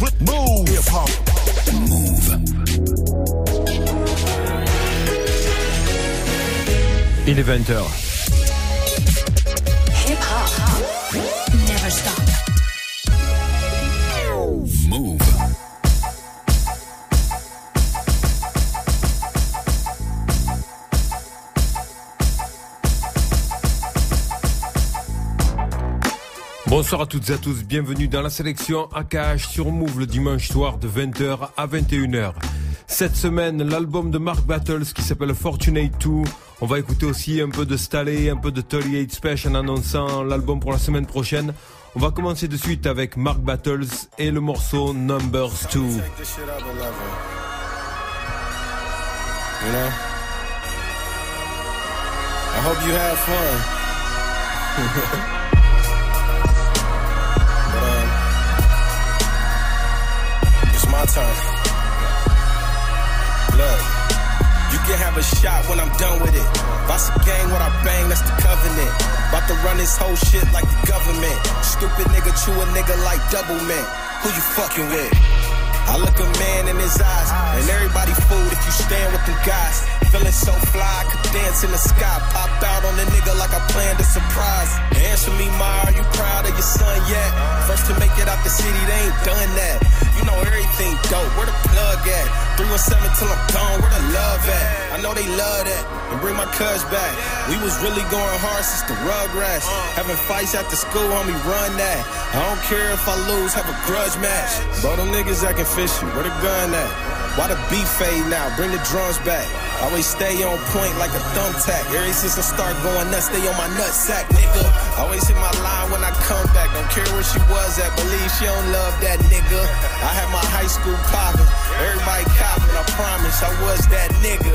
Move. Move. Il est 20h. Bonsoir à toutes et à tous, bienvenue dans la sélection AKH sur Move le dimanche soir de 20h à 21h. Cette semaine, l'album de Mark Battles qui s'appelle Fortunate 2. On va écouter aussi un peu de Staley, un peu de 38 Special en annonçant l'album pour la semaine prochaine. On va commencer de suite avec Mark Battles et le morceau Numbers 2. I hope you have fun. my turn. Look, you can have a shot when I'm done with it. Boss a gang, what I bang, that's the covenant. About to run this whole shit like the government. Stupid nigga, chew a nigga like double man. Who you fucking with? I look a man in his eyes, and everybody fooled if you stand with them guys. Feeling so fly, I could dance in the sky. Pop out on the nigga like I planned a surprise. Answer me, Ma, are you proud of your son yet? First to make it out the city, they ain't done that. You know everything dope, where the plug at? 317 till I'm gone, where the love at? I know they love that, and bring my cuz back. We was really going hard since the Rugrats. Having fights after school, homie, run that. I don't care if I lose, have a grudge match. Bro, them niggas that can acting fishy, where the gun at? Why the beef fade now? Bring the drums back. Always stay on point like a thumbtack. Ever since I start going nuts, stay on my nutsack, nigga. Always hit my line when I come back. Don't care where she was at, believe she don't love that nigga. I had my high school poppin', everybody copping. I promise I was that nigga.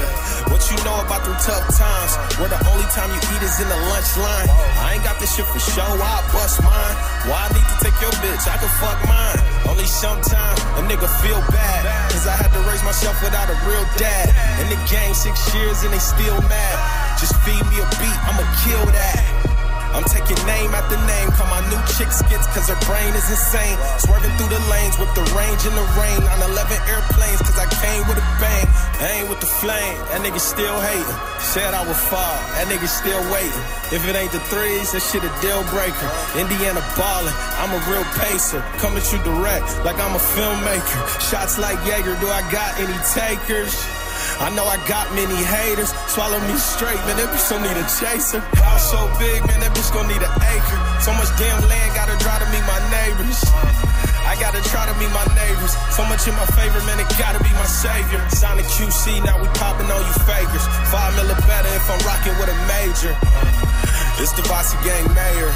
What you know about them tough times? Where the only time you eat is in the lunch line. I ain't got this shit for show, I bust mine. Why I need to take your bitch? I can fuck mine. Only sometimes a nigga feel bad. Cause I had to raise myself without a real dad. In the game six years and they still mad. Just feed me a beat, I'ma kill that. I'm taking name after name, call my new chick skits cause her brain is insane. Swerving through the lanes with the range in the rain on 11 airplanes cause I came with a bang. Ain't with the flame, that nigga still hating. Said I would fall, that nigga still waiting. If it ain't the threes, that shit a deal breaker. Indiana ballin', I'm a real pacer. Coming you direct like I'm a filmmaker. Shots like Jaeger, do I got any takers? I know I got many haters. Swallow me straight, man. That bitch don't need a chaser. House so big, man. That bitch gon' need an acre. So much damn land, gotta try to meet my neighbors. I gotta try to meet my neighbors. So much in my favor, man. It gotta be my savior. Sonic QC, now we popping on you fakers. Five mil better if I'm rocking with a major. It's the Bossy Gang Mayor.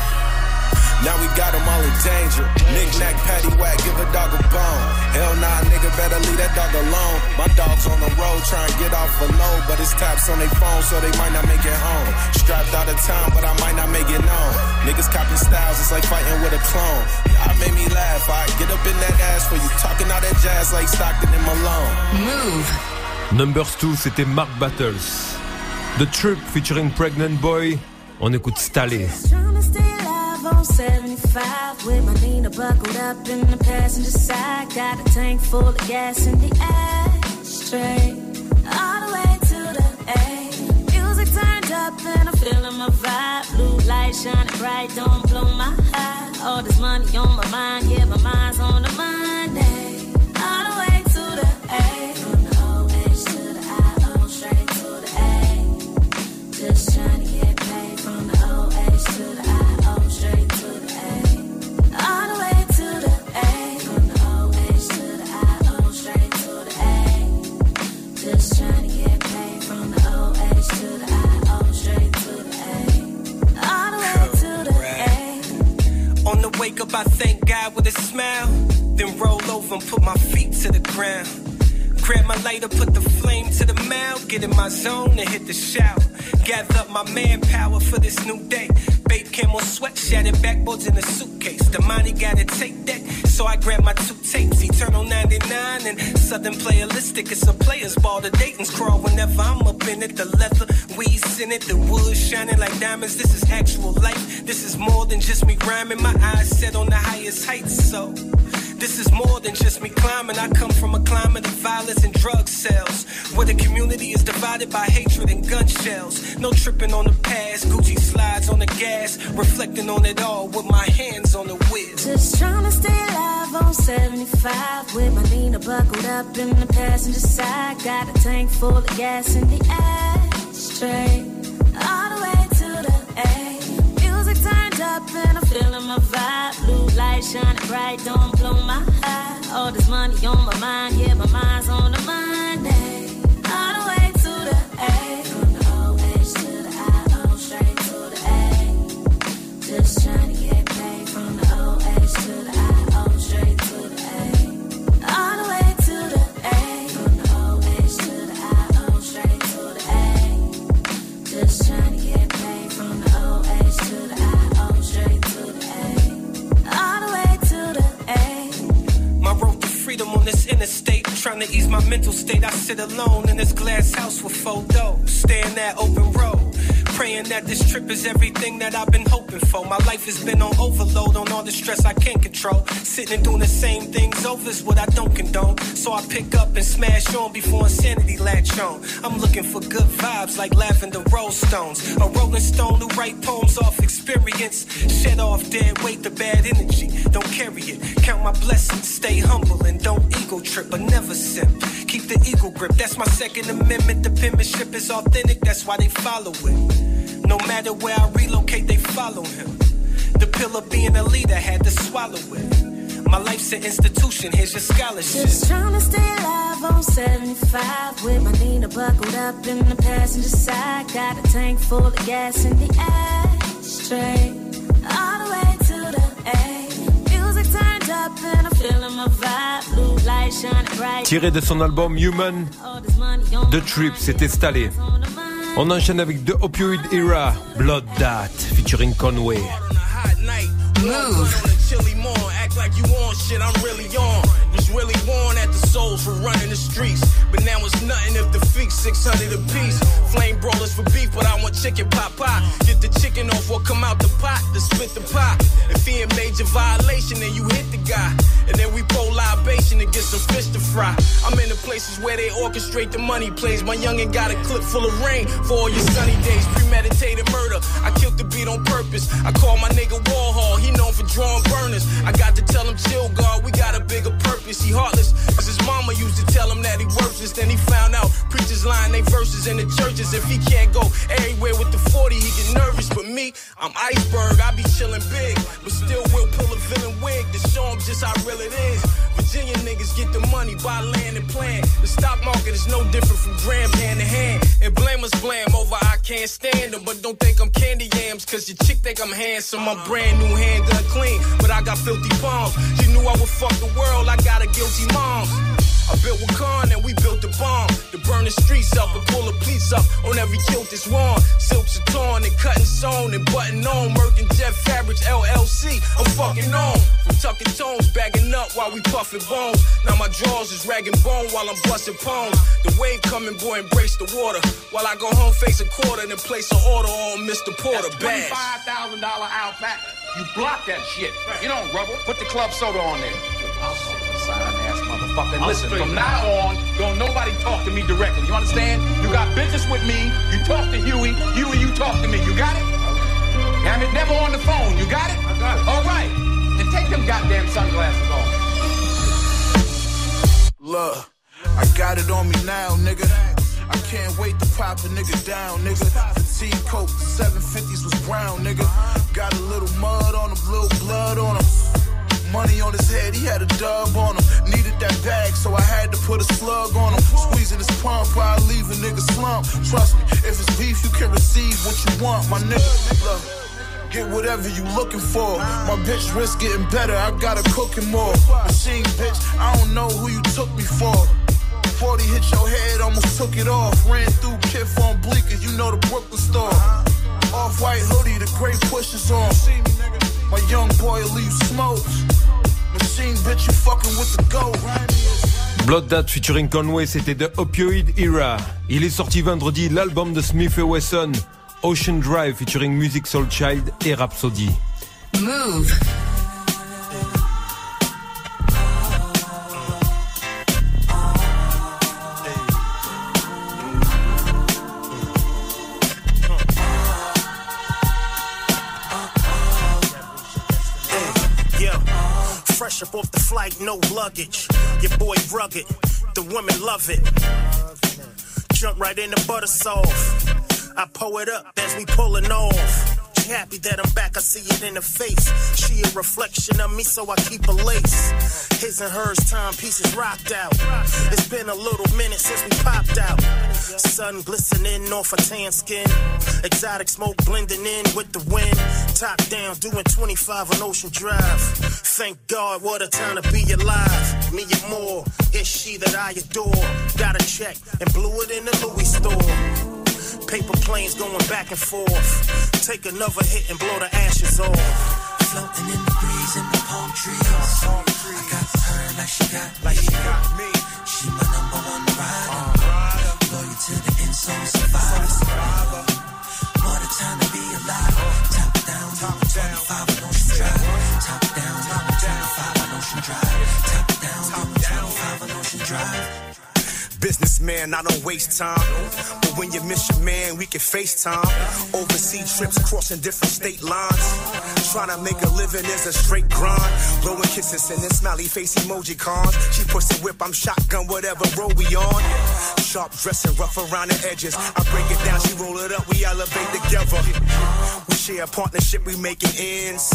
Now we got them all in danger. Nick nack, patty whack, give a dog a bone. Hell nah, nigga, better leave that dog alone. My dog's on the road trying to get off a load, but it's taps on their phone, so they might not make it home. Strapped out of town, but I might not make it known. Niggas copy styles, it's like fighting with a clone. Y'all made me laugh, I get up in that ass for you, talking all that jazz like Stockton and Malone. Move. Numbers 2, c'était Mark Battles. The Trip featuring Pregnant Boy. On écoute On 75 with my Nina buckled up in the passenger side. Got a tank full of gas in the ashtray. All the way to the A. Music turned up and I'm feeling my vibe. Blue light shining bright, don't blow my high. All this money on my mind, yeah, my mind's on the Monday. I thank God with a smile. Then roll over and put my feet to the ground. Grab my lighter, put the flame to the mouth. Get in my zone and hit the shower. Gather up my manpower for this new day. Babe came camel sweat, shattered backboards in a suitcase. The money gotta take that, so I grab my two tapes. Eternal 99 and Southern Playalistic. It's a player's ball. The Dayton's crawl whenever I'm up in it. The leather, weeds in it, the wood shining like diamonds. This is actual life. This is more than just me rhyming. My eyes set on the highest heights, so. This is more than just me climbing. I come from a climate of violence and drug sales, where the community is divided by hatred and gun shells. No tripping on the past, Gucci slides on the gas, reflecting on it all with my hands on the wheel. Just trying to stay alive on 75 with my Nina buckled up in the passenger side. Got a tank full of gas in the ashtray. All the way to the A. Music turned up and I'm feeling my vibe. Blue light shining bright, don't blow my high. All this money on my mind, yeah, my mind's on the Monday. All the way to the A. From the O H to the I, O straight to the A. Just that this trip is everything that I've been hoping for. My life has been on overload on all the stress I can't control. Sitting and doing the same things over is what I don't condone. So I pick up and smash on before insanity latch on. I'm looking for good vibes like lavender rose stones. A rolling stone who write poems off experience. Shed off dead weight, the bad energy. Don't carry it. Count my blessings. Stay humble and don't ego trip, but never sip. Keep the eagle grip. That's my second amendment. The penmanship is authentic. That's why they follow it. No matter where I relocate, they follow him. The pill of being a leader had to swallow it. My life's an institution, here's your scholarship. Just trying to stay alive on 75 with my Nina buckled up in the passenger side. Got a tank full of gas in the ashtray. All the way to the A. Music turned up and I'm feeling my vibe. Blue light shining bright. Tiré de son album Human, The Trip s'est installé. On the mind. On enchaîne avec The Opioid Era, Blood Dat, featuring Conway. on a hot night. Move. Really. Worn at the souls for running the streets. But now it's nothing if the feet 600 a piece. Flame brawlers for beef, but I want chicken pot pie. Get the chicken off or come out the pot to spit the pot. If he in major violation, then you hit the guy. And then we pour libation and get some fish to fry. I'm in the places where they orchestrate the money plays. My youngin' got a clip full of rain for all your sunny days. Premeditated murder. I killed the beat on purpose. I call my nigga Warhol. He known for drawing burners. I got to tell him chill, God. We got a bigger purpose. He heartless. Cause his mama used to tell him that he worthless. Then he found out preachers lying they verses in the churches. If he can't go everywhere with the 40, he get nervous. But me, I'm iceberg. I be chillin' big. But still will pull a villain wig to show him just how real it is. Virginia niggas get the money, by land and plan. The stock market is no different from grams hand to hand. And blame us blam over I can't stand them. But don't think I'm candy yams, cause your chick think I'm handsome. My brand new handgun clean, but I got filthy palms. You knew I would fuck the world, I got a guilty mom. I built Wakan and we built the bomb to burn the streets up and pull the police up on every kilt that's worn. Silks are torn and cut and sewn and button on. Merc and Jet Fabrics LLC. I'm fucking on. From tucking tones, bagging up while we puffing bones. Now my drawers is ragging bone while I'm busting poems. The wave coming, boy, embrace the water. While I go home, face a quarter, then place an order on Mr. Porter. Bash. Twenty-five thousand dollar alpaca. You block that shit. You don't rubble. Put the club soda on there. Sign ass motherfucker. Listen, from now on, don't nobody talk to me directly. You understand? You got business with me. You talk to Huey. Huey, you talk to me. You got it? Damn it, never on the phone. You got it? I got it. All right. Then take them goddamn sunglasses off. Look, I got it on me now, nigga. I can't wait to pop a nigga down, nigga. Fatigue coat, 750s was brown, nigga. Got a little mud on them, little blood on him. Money on his head, he had a dub on him. Needed that bag, so I had to put a slug on him. Squeezing his pump, I leave a nigga slump. Trust me, if it's beef, you can receive what you want, my nigga. Look. Get whatever you looking for. My bitch wrist getting better, I gotta cooking more. Machine bitch, I don't know who you took me for. 40 hit your head, almost took it off. Ran through Kith on Bleecker, you know the Brooklyn store. Off white hoodie, the gray pushes on. My young boy will leave smokes. Machine bitch, you fucking with the goat. Blood Dat featuring Conway, c'était The Opioid Era. Il est sorti vendredi l'album de Smith Wesson, Ocean Drive featuring Music Soul Child et Rhapsody. Move. Off the flight, no luggage. Your boy rugged, the women love it. Jump right in the butter soft. I pull it up as we pulling off. Happy that I'm back, I see it in her face. She a reflection of me, so I keep a lace. His and hers timepieces rocked out. It's been a little minute since we popped out. Sun glistening off her tan skin. Exotic smoke blending in with the wind. Top down, doing 25 on Ocean Drive. Thank God, what a time to be alive. Me and more, it's she that I adore. Got a check and blew it in the Louis store. Paper planes going back and forth. Take another hit and blow the ashes off. Floating in the breeze in the palm trees. I got her like she got like she got me. She my number one rider. Uh, Loyal to the end, so survivor. What a time to be alive. Top down, top 25 on Ocean Drive. Top down, top 25 on Ocean Drive. Top down, top 25 on Ocean Drive. Businessman, I don't waste time. When you miss your man, we can FaceTime. Overseas trips crossing different state lines. Trying to make a living is a straight grind. Blowing kisses and then smiley face emoji cons. She the whip, I'm shotgun, whatever road we on. Sharp dressing, rough around the edges. I break it down, she roll it up, we elevate together. We share a partnership, we making ends.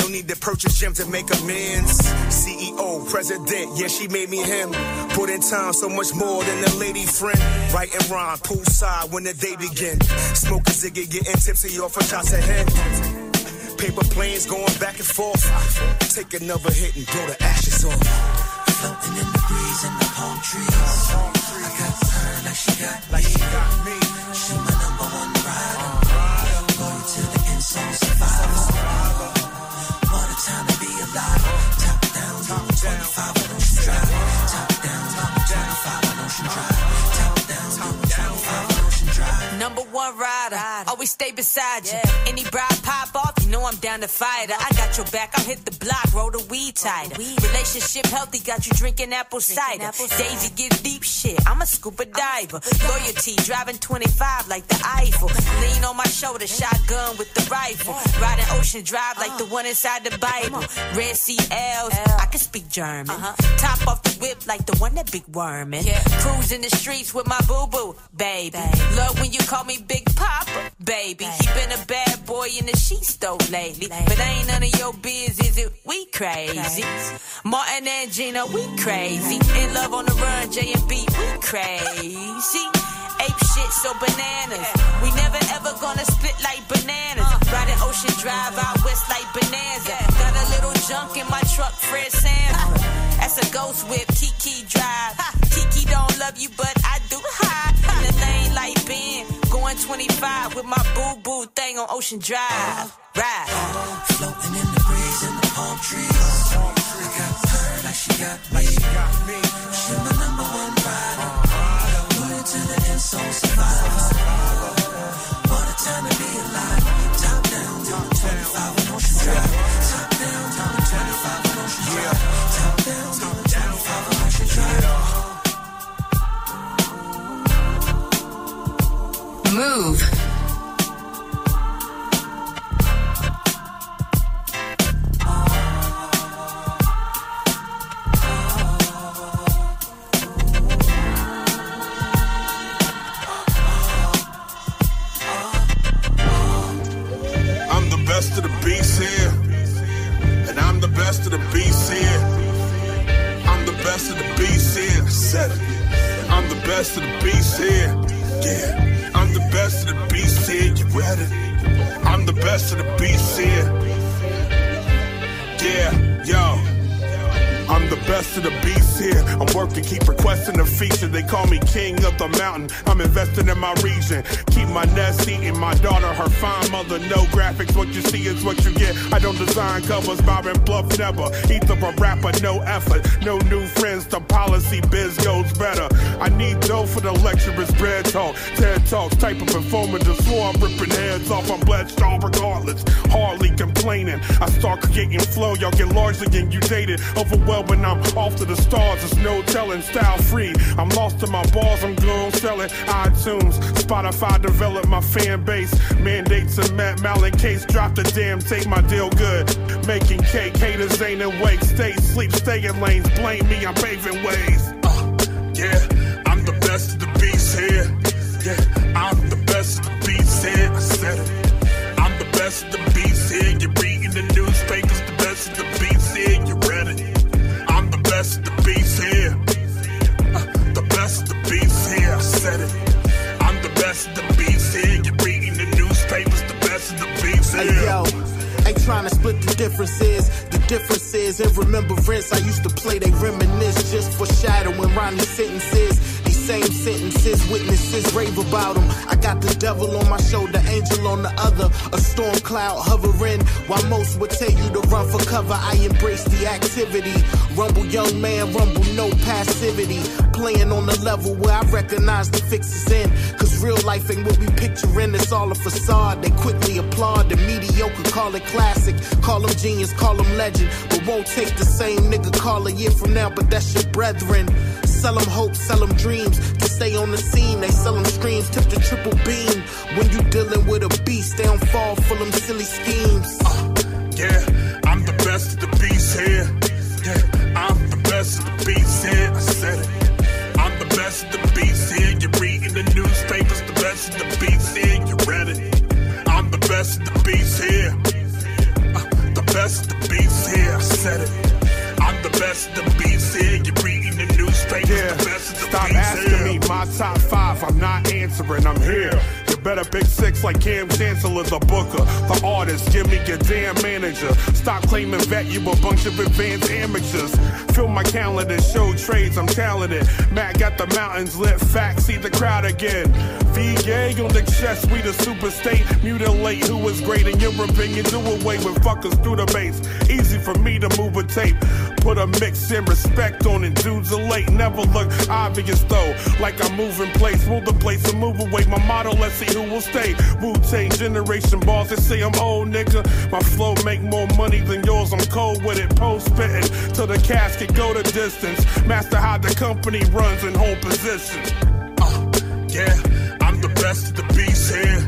No need to purchase gems to make amends. CEO, president, yeah, she made me him. Put in time so much more than a lady friend. Right and rhyme, poolside when the day begin. Smoke a ziggy, getting tipsy off a shots ahead. Paper planes going back and forth. Take another hit and blow the ashes off. Floating in the breeze and the palm trees. I got her like she got like she got me. End, survivor. What a time to be alive. Top down, top 25 on Ocean Drive. Top down, top 25 on Ocean Drive. Top down, top 25 on Ocean Drive. Number one rider, always stay beside you. Any bride pop off, know I'm down to fight her. I got your back, I'll hit the block, roll the weed tighter. Relationship healthy, got you drinking apple cider. Daisy get deep shit, I'm a scuba diver. Loyalty, driving 25 like the Eiffel. Lean on my shoulder, shotgun with the rifle. Riding Ocean Drive like the uh-huh. one inside the Bible. Red Sea L's, I can speak German. Uh-huh. Top off the whip like the one that big worm wormin'. Cruising the streets with my boo boo, baby. Love when you call me Big Papa, baby. He been a bad boy in the she stove lately. But ain't none of your biz, is it? We crazy. Martin and Gina, we crazy. In love on the run, J and B, we crazy. Ape shit, so bananas. We never ever gonna split like bananas. Riding Ocean Drive out west like Bonanza. Got a little junk in my truck, Fred Sanford. That's a ghost whip, Kiki Drive. Kiki don't love you, but I 125 with my boo boo thing on Ocean Drive. Ride. Floating in the breeze in the palm trees. I got her like she got me. She my number one rider. Put it to the end, so survive. What a time to be alive. Top down, 25 on Ocean Drive. Move. I'm the best of the beast here. Yeah. I'm the best of the beast here. You ready? I'm the best of the beast here. Yeah, yo. I'm the best of the beasts here. I'm working, keep requesting the feature. They call me king of the mountain. I'm investing in my region. Keep my nest eating my daughter, her fine mother. No graphics, what you see is what you get. I don't design covers, Bob and Bluff never. Either a rapper, no effort. No new friends, the policy biz goes better. I need dough for the lecturer's bread talk. TED talks, type of performer, the swore I'm ripping heads off. I'm blessed all regardless. Hardly complaining. I start creating flow, y'all get larger than you dated. Overwhelming, I'm off to the stars, It's no telling. Style free, I'm lost to my balls, I'm gone selling iTunes. Spotify develop my fan base. Mandates and Matt Malin case, drop the damn tape, my deal good. Making cake, haters ain't awake. Stay sleep, stay in lanes. Blame me, I'm paving ways. Uh, yeah, I'm the best of the beast here. Trying to split the differences. The differences in remembrance. I used to play, they reminisce, just foreshadowing Ronnie sentences. Same sentences, witnesses rave about them. I got the devil on my shoulder, angel on the other. A storm cloud hovering, while most would tell you to run for cover. I embrace the activity. Rumble, young man, rumble, no passivity. Playing on the level where I recognize the fixes in. Cause real life ain't what we picturing, it's all a facade. They quickly applaud the mediocre, call it classic. Call them genius, call them legend. But won't take the same nigga call a year from now, but that's your brethren. Sell them hope, sell them dreams. To stay on the scene, they sell them screams. Tip the triple beam. When you dealing with a beast, they don't fall for them silly schemes. Uh, yeah, I'm the best of the beast here. Yeah, I'm the best of the beast here. I said it. I'm the best of the beast here. You're reading the newspapers, the best of the beast here. You read it. I'm the best of the beast here. Uh, the best of the beast here. I said it. The best of the beast here. You're reading the newspapers, Yeah, the best of the stop asking here. me my top five. I'm not answering. I'm here. Better pick six like Kam Chancellor, the booker, the artist. Give me your damn manager. Stop claiming vet, you a bunch of advanced amateurs. Fill my calendar, show trades, I'm talented. Matt got the mountains lit, facts, see the crowd again. VA on the chest, we the super state. Mutilate who is great in your opinion. Do away with fuckers through the base. Easy for me to move a tape. Put a mix in respect on it. Dudes are late, never look obvious though. Like I'm moving place, move the place and move away. My motto, let's see who will stay. Wu Tang generation balls, they say I'm old nigga. My flow make more money than yours, I'm cold with it. Post spitting till the casket go the distance. Master how the company runs in hold position. Uh, yeah, I'm the best of the beast here.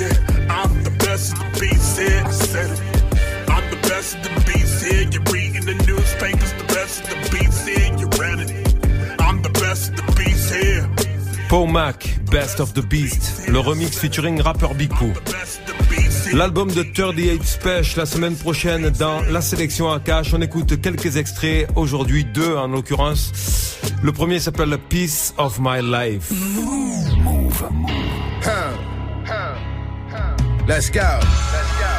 Yeah, I'm the best of the beast here. I said it. I'm the best of the beast here. You're reading the newspapers, the best of the beast here. You read it. I'm the best of the beast here. Mac, Best of the Beast, le remix featuring rapper Biku. L'album de 38 Special la semaine prochaine dans la sélection à. On écoute quelques extraits, aujourd'hui deux en l'occurrence. Le premier s'appelle Piece of My Life. Huh. Let's go. Let's go.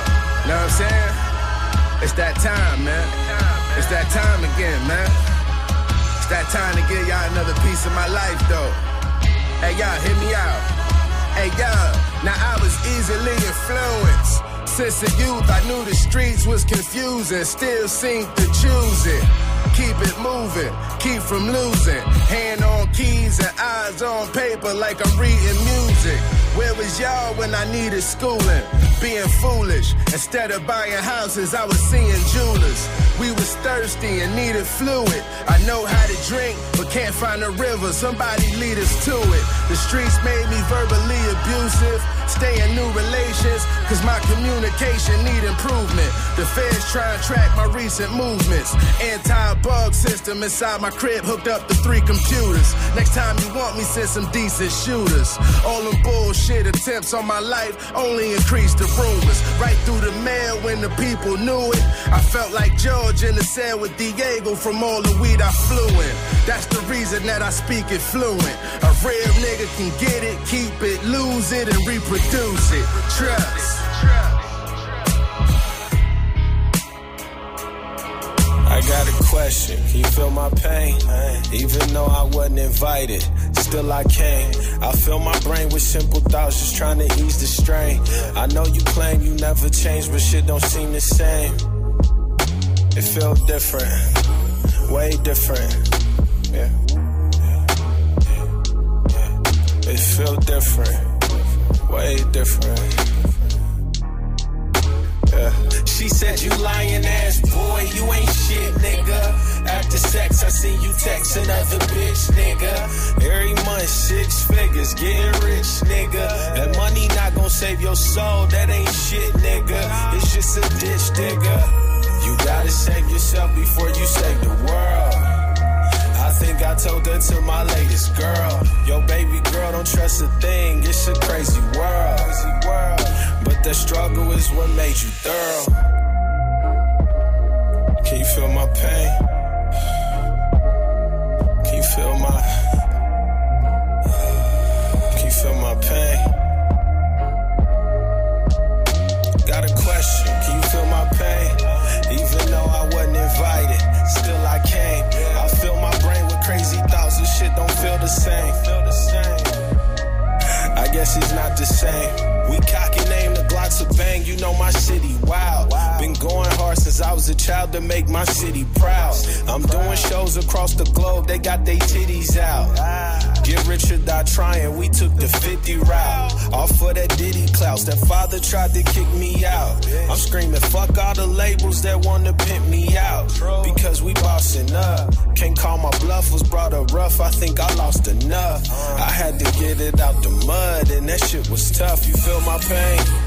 Know what I'm saying? It's that time, man. It's that time again, man. It's that time to give y'all another piece of my life, though. Hey, y'all, hear me out. Hey, y'all, now I was easily influenced. Since a youth, I knew the streets was confusing. Still seem to choose it. Keep it moving, keep from losing. Hand on keys and eyes on paper like I'm reading music. Where was y'all when I needed schooling? Being foolish. Instead of buying houses, I was seeing jewelers. We was thirsty and needed fluid. I know how to drink, but can't find a river. Somebody lead us to it. The streets made me verbally abusive. Stay in new relations, cause my communication need improvement. The feds try and track my recent movements. Anti-bug system inside my crib hooked up to three computers. Next time you want me, send some decent shooters. All them bullshit attempts on my life only increased the rumors. Right through the mail when the people knew it. I felt like George in the cell with Diego from all the weed I flew in. That's the reason that I speak it fluent. A real nigga can get it, keep it, lose it, and reproduce it. Trust. Question. Can you feel my pain? Even though I wasn't invited, still I came. I fill my brain with simple thoughts, just trying to ease the strain. I know you claim you never changed, but shit don't seem the same. It felt different, way different. Yeah. It feel different, way different. She said you lying ass boy, you ain't shit, nigga. After sex, I see you text another bitch, nigga. Every month, six figures, getting rich, nigga. That money not gonna save your soul, that ain't shit, nigga. It's just a ditch, nigga. You gotta save yourself before you save the world. I think I told that to my latest girl. Yo, baby girl, don't trust a thing. It's a crazy world. But the struggle is what made you thorough. Can you feel my pain? Can you feel my Can you feel my pain? Got a question, can you feel my pain? Even though I wasn't invited, still I came. I fill my brain with crazy thoughts, this shit don't feel the same. I guess it's not the same. We cock and name the Glocks a bang, you know my city wild. Been going hard since I was a child to make my city proud. I'm doing shows across the globe, they got their titties out. Get rich or die trying, we took the 50 route. Off for that Diddy clouds, that father tried to kick me out. I'm screaming, fuck all the labels that wanna pimp me out. Because we bossing up. Can't call my bluff, was brought up rough, I think I lost enough. Uh. I had to get it out the mud, and that shit was tough. You feel my pain?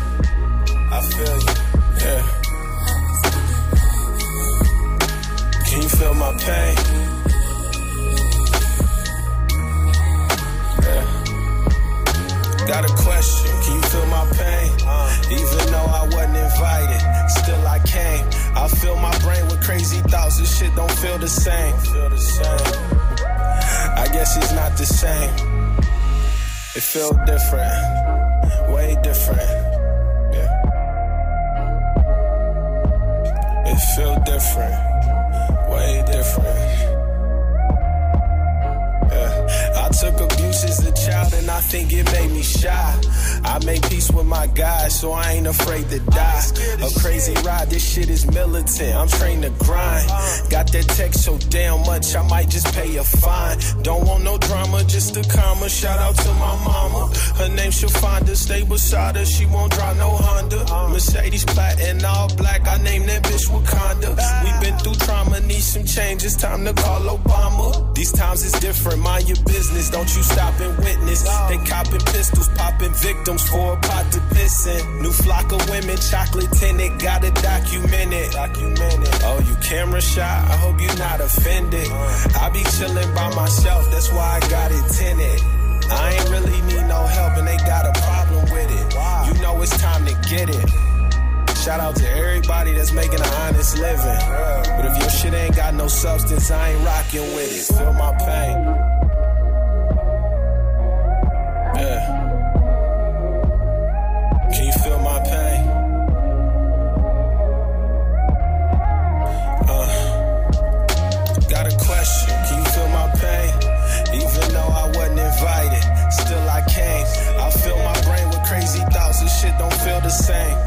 I feel you, yeah. Can you feel my pain? Yeah. Got a question, can you feel my pain? Uh. Even though I wasn't invited, still I came. I fill my brain with crazy thoughts, this shit don't feel the same. Feel the same. I guess it's not the same. It feel different, way different. It feel different, way different. Took abuse as a child and I think it made me shy. I made peace with my guys, so I ain't afraid to die. A crazy ride, this shit is militant. I'm trained to grind. Got that text so damn much, I might just pay a fine. Don't want no drama, just a comma. Shout out to my mama. Her name her, stay beside her. She won't drive no Honda. Mercedes and all black. I named that bitch Wakanda. We been through trauma, need some change. It's time to call Obama. These times it's different. Mind your business, don't you stop and witness. They copping pistols, popping victims for a pot to piss in. New flock of women, chocolate tinted, gotta document it. Document it. Oh, you camera shot? I hope you're not offended. Uh. I be chilling by myself, that's why I got it tinted. I ain't really need no help, and they got a problem with it. You know it's time to get it. Shout out to everybody that's making an honest living. But if your shit ain't got no substance, I ain't rocking with it. Feel my pain. The same.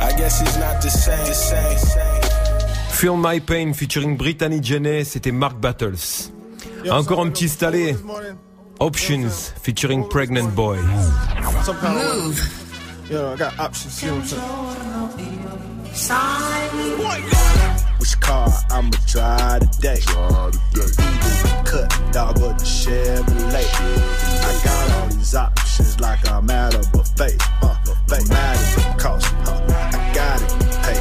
I guess it's not the same. The same. Feel My Pain featuring Brittany Jenny, c'était Mark Battles. Encore un petit stallé. Options featuring Pregnant Boy. Kind of way. Yo, I got options. You know what I'm saying? Which car I'ma drive today? Either cut dog or the Chevrolet. I got all these options like I'm at a buffet. Uh, no matter the cost, huh? I got it. Hey,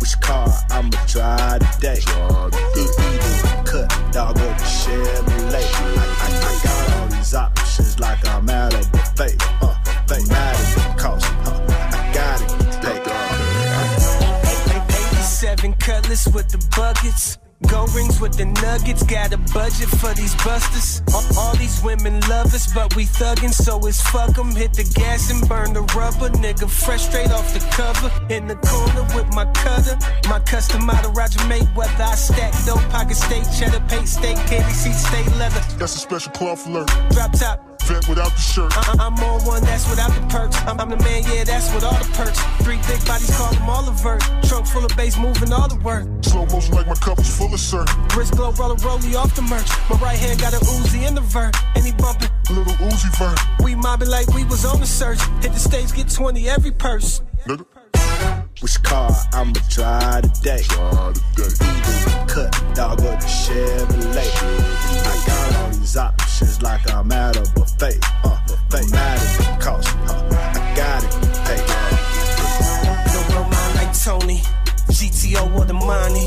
which car I'ma drive today? Either cut dog or the Chevrolet. I, I, I got all these options like I'm at a buffet. Cutlass with the buckets. Go rings with the nuggets, got a budget for these busters. All, all these women love us, but we thuggin', so it's fuck 'em. Hit the gas and burn the rubber. Nigga, fresh straight off the cover. In the corner with my cutter. My custom model, Roger Mayweather. I stack dope, pocket steak, cheddar, paint steak, candy seat, stay leather. That's a special cloth alert. Drop top. Vet without the shirt. I- I'm on one that's without the. I'm, I'm the man, yeah, that's what all the perks. Three thick bodies, call them all avert. Trunk full of bass, moving all the work. Slow motion like my cup is full of syrup. Wrist glow, roller, rollie off the merch. My right hand got a Uzi in the vert. And he bumping. Little Uzi vert. We mobbing like we was on the search. Hit the stage, get 20 every purse. Nigga. Which car I'ma drive today? Either cut dog or the Chevrolet. I got all these options like I'm at a buffet. Uh, buffet. No matter the cost, uh, I got it. Hey. No mind like Tony. GTO or the money.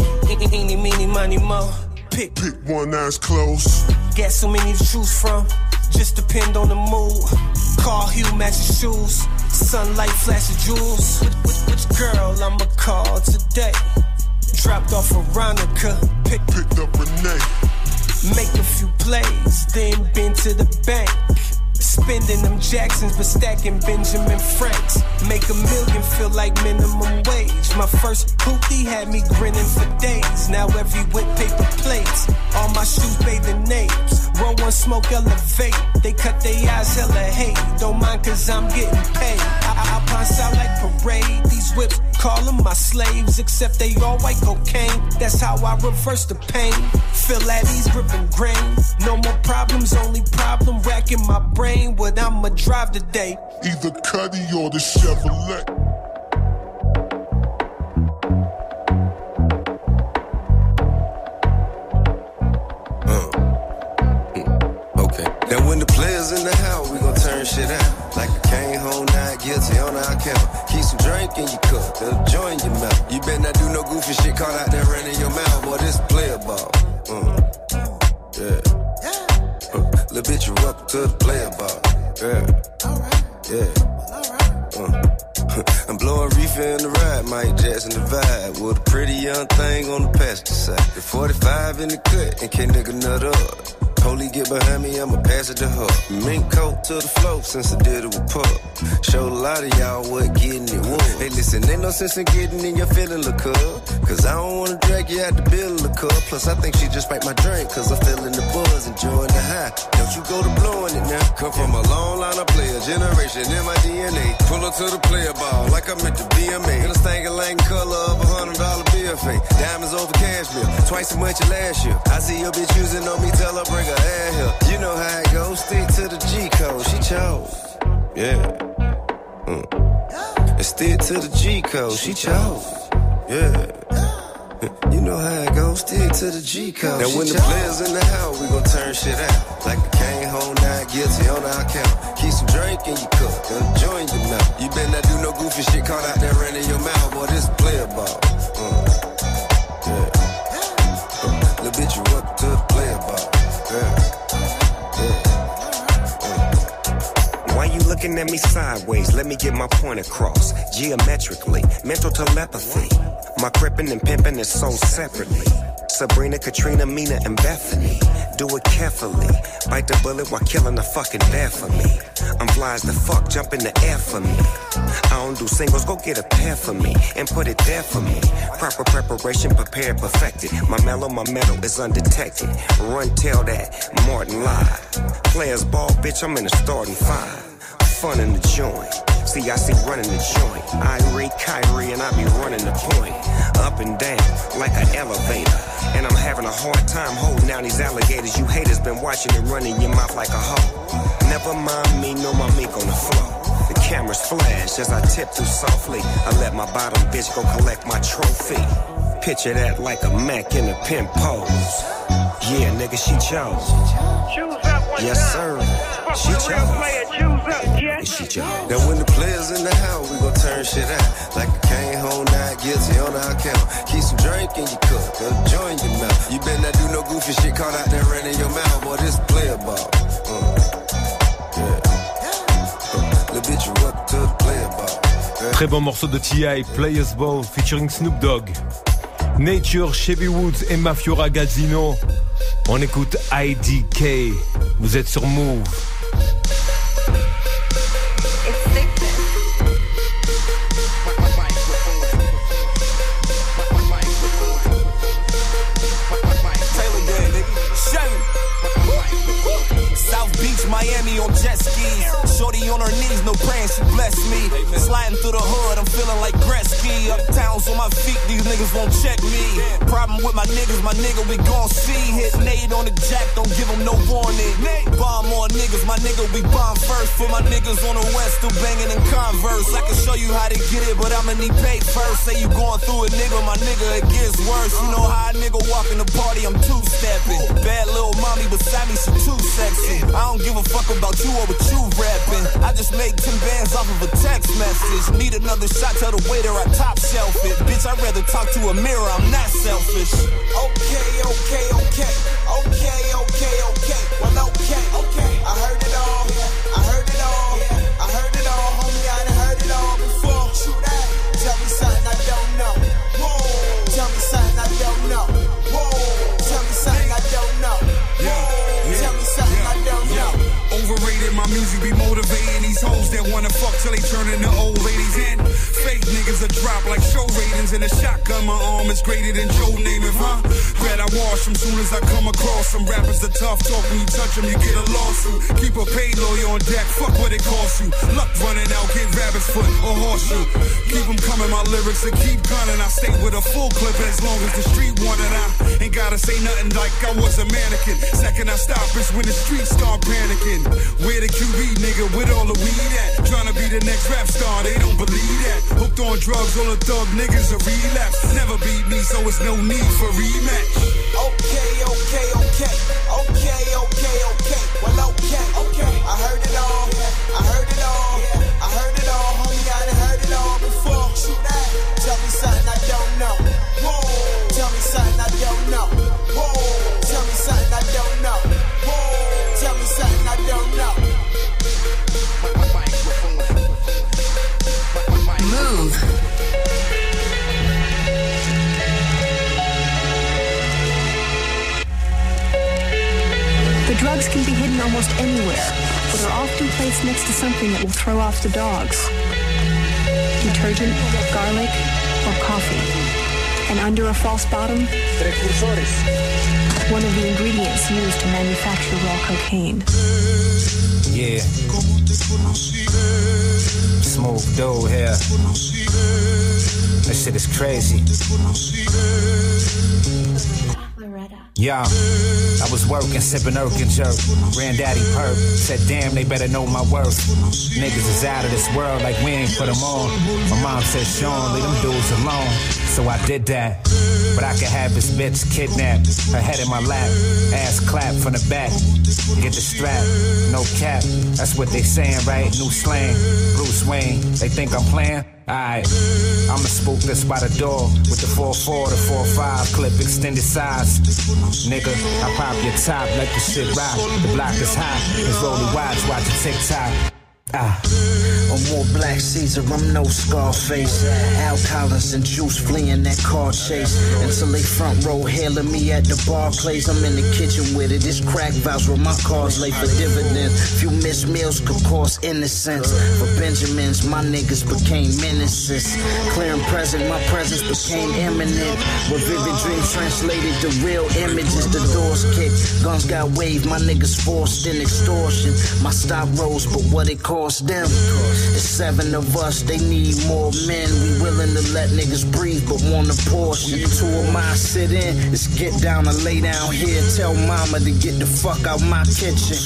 Eeny, meeny, money, mo. Pick. Pick one that's close. Got so many to choose from. Just depend on the mood. Car hue matching shoes. Sunlight flashing jewels. Which, which, which girl I'ma call today? Dropped off Veronica. Pick, Picked up Renee. make a few plays, then been to the bank. Spending them Jacksons, but stacking Benjamin Franks. Make a million feel like minimum wage. My first hoopty had me grinning for days. Now every whip paper plates. All my shoes bathing names. Roll one smoke elevate. They cut their eyes hella hate. Don't mind cause I'm getting paid. I, pass out like parade. These whips call them my slaves, except they all white cocaine. That's how I reverse the pain. Feel at ease, gripping grain. No more problems, only problem racking my brain. What I'ma drive today. Either Cuddy or the Chevrolet. Okay. Now when the players in the house, we gon' turn shit out. Like I came home not guilty on our account. Keep some drink in your cup, they'll join your mouth. You better not do no goofy shit caught out that there running your mouth. Boy, this player ball. Uh, up to the player ball. Yeah. Yeah. Uh. I'm blowing reefer in the ride, Mike Jackson the vibe. With a pretty young thing on the passenger side. The 45 in the cut, and can't nigga nut up. Holy get behind me, I'ma pass it to her. Mink coat to the flow since I did it with Pup. Showed a lot of y'all what getting it was. Hey, listen, ain't no sense in getting in your feeling, look up. Cause I don't wanna drag you out the bill, look up. Plus, I think she just spiked my drink, cause I'm feeling the buzz, enjoying the high. Don't you go to blowing it now. Come from a long line of player, generation in my DNA. Pull up to the player ball, like I'm at the BMA. In a stankin' lane color of a hundred dollar bill fake. Diamonds over cashmere, twice as much as last year. I see your bitch using on me, tell her bring her ass here. You know how it goes, stick to the G code, she chose. Yeah. Mm. And stick to the G code, she chose. Yeah. You know how it goes, stick to the G code. Now when the players in the house, we gon' turn shit out. Like I came home not guilty on our account. Keep some drink in your cup, and join your mouth. You better not do no goofy shit caught out there running your mouth, boy. This player ball. Uh, yeah. Looking at me sideways? Let me get my point across. Geometrically, mental telepathy. My crippin' and pimpin' is sold separately. Sabrina, Katrina, Mina, and Bethany. Do it carefully. Bite the bullet while killing the fucking bear for me. I'm fly as the fuck, jump in the air for me. I don't do singles, go get a pair for me and put it there for me. Proper preparation, prepared, perfected. My mellow, my metal is undetected. Run, tell that, Martin live. Players ball, bitch, I'm in the starting five. Fun in the joint. See, I see running the joint. Irie, Kyrie, and I be running the point. Up and down like an elevator. And I'm having a hard time holding down these alligators. You haters been watching it running your mouth like a hoe. Never mind me, no my mink on the floor. The cameras flash as I tip through softly. I let my bottom bitch go collect my trophy. Picture that like a Mac in a pimp pose. Yeah, nigga, she chose. Yes, sir. She chose. She chose. Now when the players in the house, we gon' turn shit out. Like I came home not guilty on our account. Keep some drink in your cup, and join your mouth. You better not do no goofy shit caught out there running your mouth, boy. This player ball. Yeah. Uh, little bitch, you up to the player ball. Yeah. Très bon morceau de T.I. Players Ball featuring Snoop Dogg. Nature, Chevy Woods et Mafiora Gazzino. On écoute IDK. Vous êtes sur Move. Praying, she bless me. Sliding through the hood, I'm feeling like Gretzky. Uptowns on my feet, these niggas won't check me. Problem with my niggas, my nigga, we gon' see. Hit Nate on the jack, don't give him no warning. Bomb more niggas, my nigga, we bomb first. For my niggas on the west, still banging in Converse. I can show you how to get it, but I'ma need pay first. Say you going through it, nigga, my nigga, it gets worse. You know how a nigga walk in the party, I'm two stepping. Bad little mommy beside me, she too sexy. I don't give a fuck about you or what you rapping. I just made 10 bands off of a text message. Need another shot, tell the waiter I top shelf it. Bitch, I'd rather talk to a mirror, I'm not selfish. Okay, okay, okay. Okay, okay, okay. Well, okay, okay. Tough talk when you touch them, you get a lawsuit. Keep a paid lawyer on deck, fuck what it costs you. Luck running out, get rabbit's foot or horseshoe. Keep them coming, my lyrics to keep gunning. I stay with a full clip as long as the street want it. I ain't gotta say nothing like I was a mannequin. Second I stop is when the streets start panicking. Where the QB nigga with all the weed at? Tryna be the next rap star, they don't believe that. Hooked on drugs, all the thug niggas a relapse. Never beat me, so it's no need for rematch. Okay, okay, okay. Okay, okay, okay. Okay. Well, okay, okay. I heard it all. I heard drugs can be hidden almost anywhere, but are often placed next to something that will throw off the dogs. Detergent, garlic, or coffee. And under a false bottom, one of the ingredients used to manufacture raw cocaine. Yeah. Smooth dude here. That shit is crazy. Yeah, I was working, sipping Erkin jerk. Granddaddy perp said, damn, they better know my worth. Niggas is out of this world like we ain't put them on. My mom said, Sean, leave them dudes alone. So I did that. But I could have this bitch kidnapped. Her head in my lap, ass clap from the back. Get the strap, no cap. That's what they saying, right? New slang. Bruce Wayne, they think I'm playing? Alright, I'ma spook this by the door with the 4-4, the 4-5 clip, extended size. Nigga, I pop your top, let the shit rock. The block is hot, it's rolling watch, watch a TikTok. Ah. On more Black Caesar, I'm no Scarface. Al Collins and Juice fleeing that car chase. Until they front row hailing me at the Barclays. I'm in the kitchen with it. This crack vows where my cars lay for dividends. Few missed meals could cost innocence. For Benjamins, my niggas became menaces. Clear and present, my presence became imminent. Where vivid dreams translated to real images. The doors kicked, guns got waved. My niggas forced in extortion. My stock rose, but what it cost them? It's seven of us, they need more men. We willing to let niggas breathe, but want a portion. Two of mine sit in, it's get down and lay down here. Tell mama to get the fuck out my kitchen.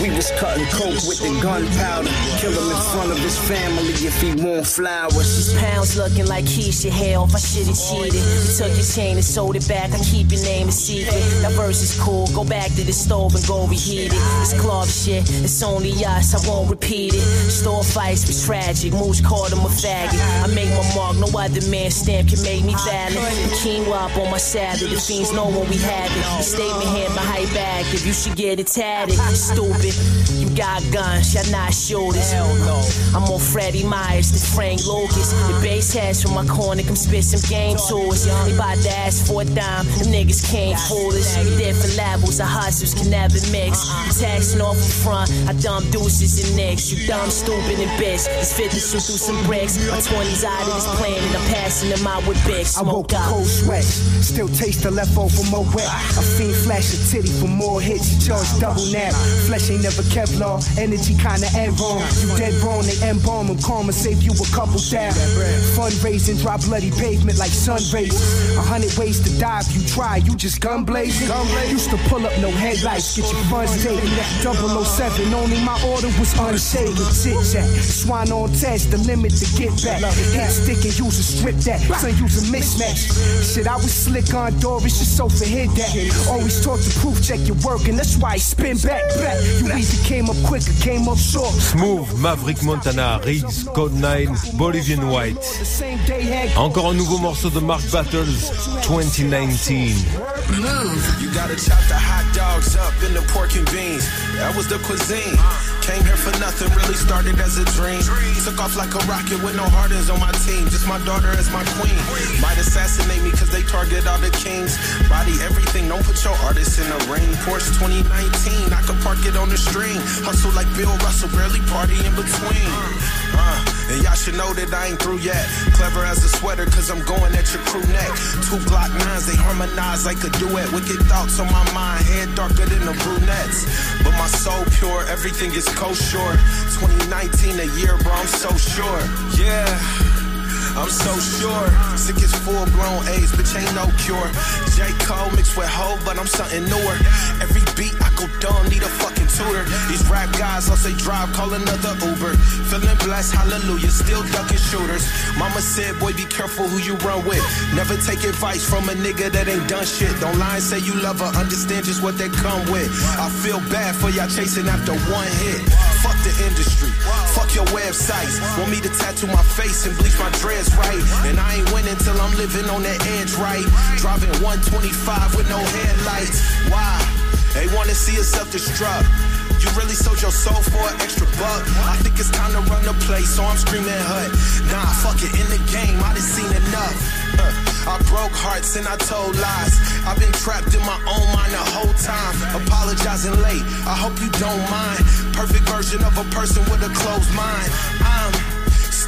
We was cutting coke with the gunpowder. Kill him in front of his family if he want flowers. Pounds looking like Keisha Hell if I should've cheated. Took your chain and sold it back. I keep your name a secret. That verse is cool. Go back to the stove and go reheat it. It's club shit. It's only us. I won't repeat it. Store fights was tragic. Moose called him a faggot. I make my mark. No other man stamp can make me valid. The quinoa up on my salad. The fiends know when we have it. The statement here, my hype back. If you should get it tatted. Stupid. You got guns. Y'all not shooters. I'm on Freddie Myers than Frank Lucas. The bass heads from my corner come spit some game to us. They bout to ask for a dime. Them niggas can't fool us. Different levels of hustles can never mix. Taxing off the front. I dump deuces your next. You dumb, stupid, and bitch. It's fit to shoot through some bricks. My 20s out of this plan and I'm passing them out with big I woke up cold sweat, still taste the leftover more wet. I fiend flash a titty for more hits, charge double nap. Flesh ain't never Kevlar, energy kinda end wrong. You dead wrong, they embalm them, karma save you a couple down. Fundraising, dry bloody pavement like sun rays. A hundred ways to die if you try, you just gun blazing. Used to pull up no headlights, get your funds taken. 007, only my order was unshaved. Chit chat, swine on test, the limit to get back. Hit stick and use a strip that, son use a mismatch. Shit, I was slick on Doris, your sofa hit that. Always taught to proof check your work, and that's why I spin back, back. You either came up quick or came up short. Smooth, Maverick Montana, Riggs, Code 9, Bolivian White. Encore un nouveau morceau de Mark Battles, 2019. You gotta chop the hot dogs up in the pork and beans. That was the cuisine. Came here for nothing, really started as a dream. Took off like a rocket with no hardens on my team. Just my daughter as my queen. Might assassinate me cause they target all the kings. Body everything, don't put your artists in the ring. Porsche 2019, I could park it on the string. Hustle like Bill Russell, barely party in between. Uh, and y'all should know that I ain't through yet. Clever as a sweater, cause I'm going at your crew neck. Two Glock nines, they harmonize like a duet. Wicked thoughts on my mind, head darker than the brunettes. But my soul pure, everything is kosher. 2019, a year, bro, I'm so sure. Yeah. I'm so sure. Sick as full blown AIDS, bitch ain't no cure. J. Cole mixed with Ho, but I'm something newer. Every beat I go dumb, need a fucking tutor. These rap guys, I'll say drive, call another Uber. Feeling blessed, hallelujah, still ducking shooters. Mama said, boy, be careful who you run with. Never take advice from a nigga that ain't done shit. Don't lie and say you love her, understand just what they come with. I feel bad for y'all chasing after one hit. Fuck the industry, fuck your websites. Want me to tattoo my face and bleach my dreads right. And I ain't winning till I'm living on the edge right. Driving 125 with no headlights. Why? They wanna see us self-destruct. You really sold your soul for an extra buck. I think it's time to run the place, so I'm screaming hut. Nah, fuck it, in the game, I done seen enough. Huh. I broke hearts and I told lies. I've been trapped in my own mind the whole time. Apologizing late, I hope you don't mind. Perfect version of a person with a closed mind. I'm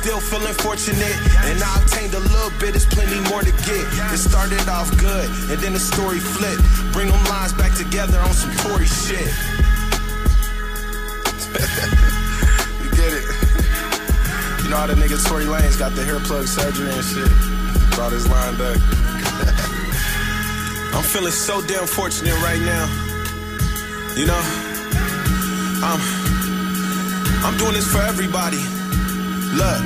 Still feeling fortunate, and I obtained a little bit, it's plenty more to get. It started off good, and then the story flipped. Bring them lines back together on some Tory shit. you get it? You know how the nigga Tory Lanez got the hair plug surgery and shit? I'm feeling so damn fortunate right now. You know, I'm, I'm doing this for everybody. Look,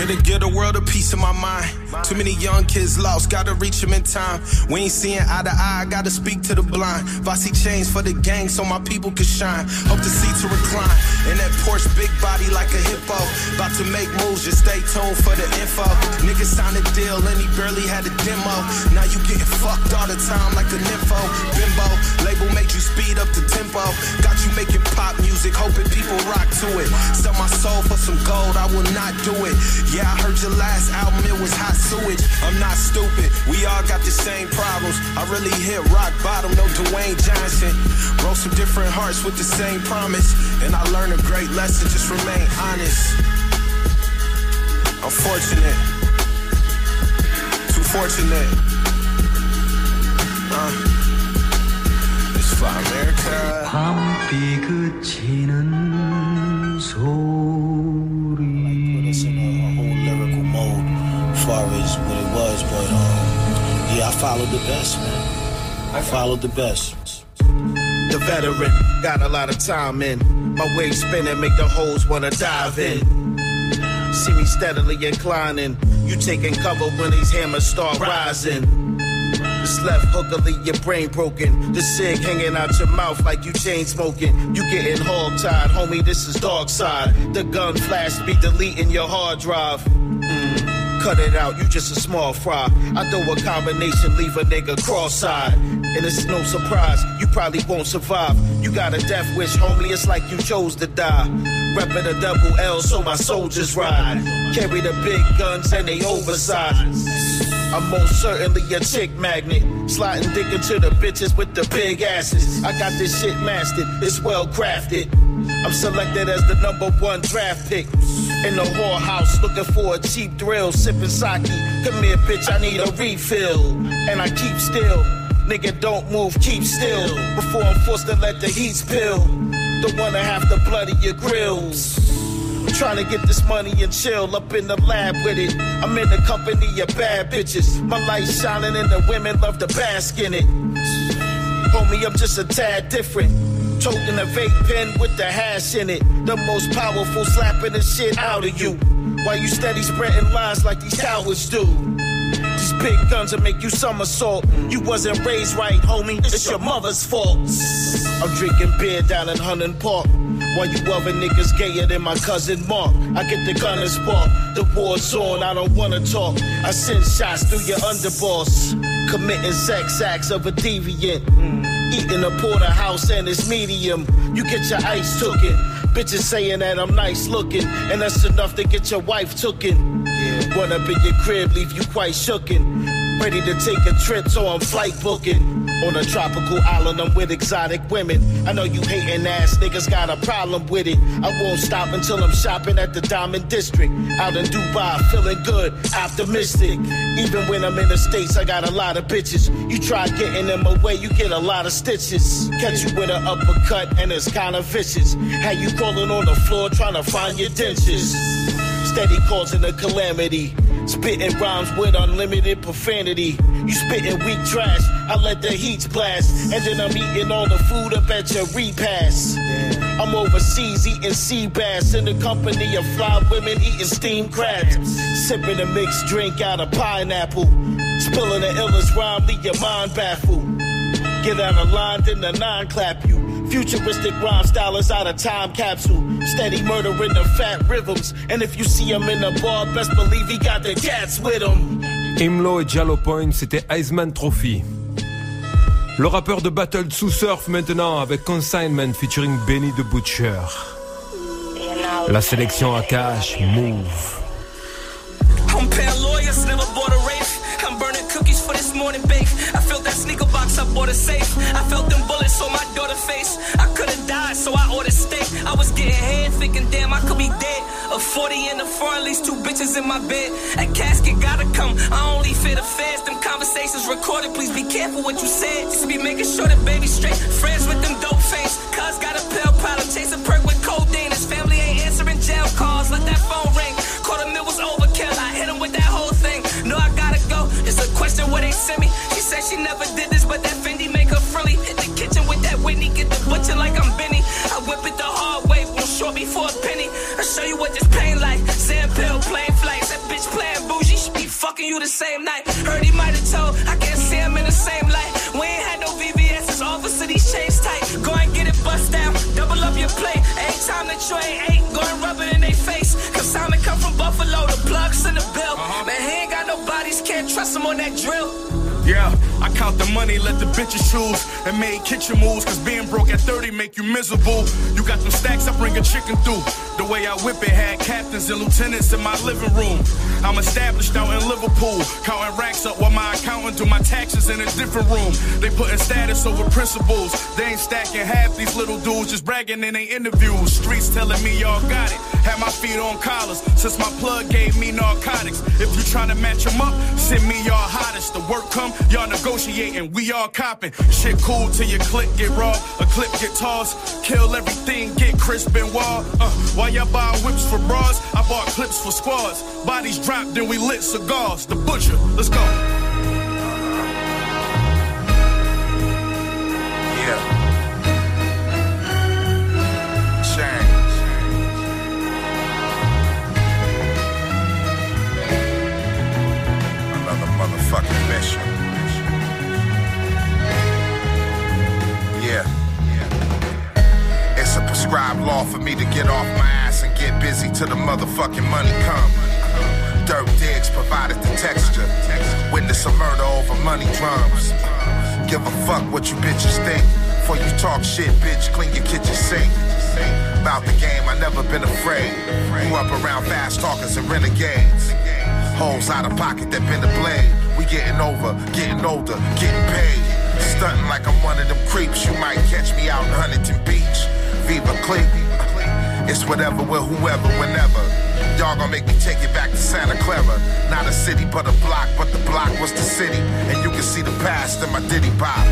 it'll give the world a piece of my mind. Too many young kids lost, gotta reach them in time. We ain't seeing eye to eye, gotta speak to the blind. Vasi chains for the gang so my people can shine. Hope to see to recline. In that Porsche, big body like a hippo. About to make moves, just stay tuned for the info. Nigga signed a deal and he barely had a demo. Now you getting fucked all the time like a nympho. Bimbo, label made you speed up the tempo. Got you making pop music, hoping people rock to it. Sell my soul for some gold, I will not do it. Yeah, I heard your last album, it was hot sewage. I'm not stupid, we all got the same problems. I really hit rock bottom, no Dwayne Johnson. Broke some different hearts with the same promise. And I learned a great lesson, just remain honest. I'm fortunate, too fortunate. Uh, it's for America. 밤비 그치는 소 I followed the best, man. I followed the best. The veteran, got a lot of time in. My way spinning, make the hoes wanna dive in. See me steadily inclining. You taking cover when these hammers start rising. This left hooker leave your brain broken. The cig hanging out your mouth like you chain smoking. You getting hog tied, homie. This is dark side. The gun flash be deleting your hard drive. Cut it out, you just a small fry. I throw a combination, leave a nigga cross-eyed. And it's no surprise, you probably won't survive. You got a death wish, homie, it's like you chose to die. Reppin' a double L so my soldiers ride. Carry the big guns and they oversized. I'm most certainly a chick magnet. Sliding dick into the bitches with the big asses. I got this shit mastered, it's well crafted. I'm selected as the number one draft pick. In the whorehouse, looking for a cheap thrill, sipping sake. Come here, bitch, I need a refill. And I keep still. Nigga, don't move, keep still. Before I'm forced to let the heat spill. Don't wanna have to bloody your grills. Trying to get this money and chill up in the lab with it. I'm in the company of bad bitches. My light shining and the women love to bask in it. Homie, I'm just a tad different. Toting a vape pen with the hash in it. The most powerful slapping the shit out of you. While you steady spreading lies like these cowards do. These big guns will make you somersault. You wasn't raised right, homie. It's your mother's fault. I'm drinking beer down in Hunting Park. While you other niggas gayer than my cousin Mark. I get the gun and spark. The war's on, I don't wanna talk. I send shots through your underboss. Committing sex acts of a deviant. Mm. Eating a porterhouse and it's medium. You get your ice tooken. Bitches saying that I'm nice looking. And that's enough to get your wife tooken. Yeah. Run up in your crib, leave you quite shooken. Ready to take a trip, so I'm flight booking. On a tropical island, I'm with exotic women. I know you hating ass niggas got a problem with it. I won't stop until I'm shopping at the Diamond District. Out in Dubai, feeling good, optimistic. Even when I'm in the States, I got a lot of bitches. You try getting them away, you get a lot of stitches. Catch you with an uppercut, and it's kinda vicious. How you crawling on the floor trying to find your dentures? Steady causing a calamity. Spitting rhymes with unlimited profanity. You spitting weak trash, I let the heat blast. And then I'm eating all the food up at your repast. I'm overseas eating sea bass in the company of fly women eating steamed crabs. Sipping a mixed drink out of pineapple. Spilling the illest rhyme, leave your mind baffled. Get out of line, then the nine clap you. Futuristic rhyme style is out of time capsule. Steady murdering the fat rhythms. And if you see him in the bar, best believe he got the cats with him. Imlo et Jallo Point, c'était Iceman Trophy. Le rappeur de Battle sous Surf maintenant avec Consignment featuring Benny the Butcher. La sélection à cash, move. Morning bake. I felt that sneaker box, I bought a safe. I felt them bullets on my daughter face. I could've died, so I ordered steak. I was getting head, thinking, damn, I could be dead. A 40 in the front, at least two bitches in my bed. A casket gotta come. I only fear the feds. Them conversations recorded, please be careful what you said. Just be making sure that baby's straight. Friends with them dope face. Cuz got a pill problem, chasing perk they send me. She said she never did this, but that Fendi make her frilly. Hit the kitchen with that Whitney, get the butcher like I'm Benny. I whip it the hard way, won't short me for a penny. I show you what this pain like. Sand pill, plane flights. That bitch playing bougie, she be fucking you the same night. Heard he might have told, I can't see him in the same light. We ain't had no VVS's, officer these chains tight. Go and get it bust down, double up your play. Every time that you ain't ate, go and rub it in their face. In the bill. Man, he ain't got no bodies, can't trust him on that drill. Yeah, I count the money, let the bitches choose, and made kitchen moves. Cause being broke at 30 make you miserable. You got them stacks, I bring a chicken through. The way I whip it had captains and lieutenants in my living room. I'm established out in Liverpool, counting racks up while my accountant do my taxes in a different room. They putting status over principles. They ain't stacking half these little dudes just bragging in their interviews. Streets telling me y'all got it. Had my feet on collars since my plug gave me narcotics. If you tryna match them up, send me y'all hottest. The work come, y'all negotiating, we all copping. Shit cool till your clip get raw, a clip get tossed. Kill everything, get crisp and raw. Uh, while y'all buying whips for bras, I bought clips for squads. Bodies dropped, then we lit cigars. The butcher, let's go. Fuck what you bitches think. Before you talk shit, bitch, clean your kitchen sink. About the game, I never been afraid. Grew up around fast talkers and renegades. Holes out of pocket that been the blade. We getting over, getting older, getting paid. Stunting like I'm one of them creeps. You might catch me out in Huntington Beach. Viva Clique. It's whatever with whoever, whenever. Y'all gonna make me take it back to Santa Clara. Not a city, but a block, but the block was the city. And you can see the past in my Diddy Bop.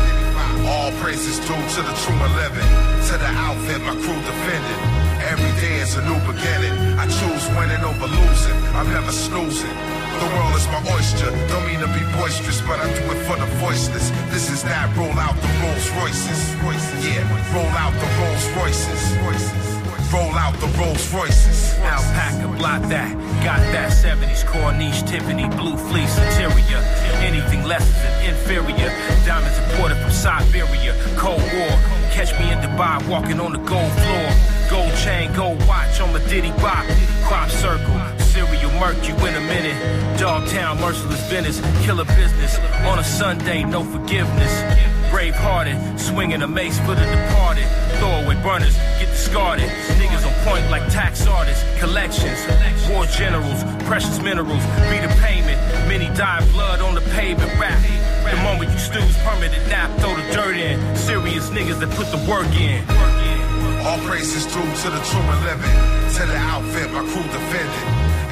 All praises due to the true 11. To the outfit my crew defended. Every day is a new beginning. I choose winning over losing. I'm never snoozing. The world is my oyster. Don't mean to be boisterous, but I do it for the voiceless. This is that. Roll out the Rolls Royces. Yeah, roll out the Rolls Royces. Roll out the Rolls Royces. Alpaca, block that. Got that 70s Corniche, Tiffany, blue fleece interior. Anything less is an inferior. Diamonds imported from Siberia. Cold War. Catch me in Dubai walking on the gold floor. Gold chain, gold watch on my Diddy Bop. Crop circle, cereal murk you in a minute. Dogtown, merciless Venice, killer business. On a Sunday, no forgiveness. Brave hearted, swinging a mace for the departed. Throwaway burners, get discarded. Niggas on point like tax artists. Collections, war generals, precious minerals. Be the payment. Many die blood on the pavement. Rap. The moment you snooze, permanent nap, throw the dirt in. Serious niggas that put the work in. All praises due to the true and living. To the outfit my crew defended.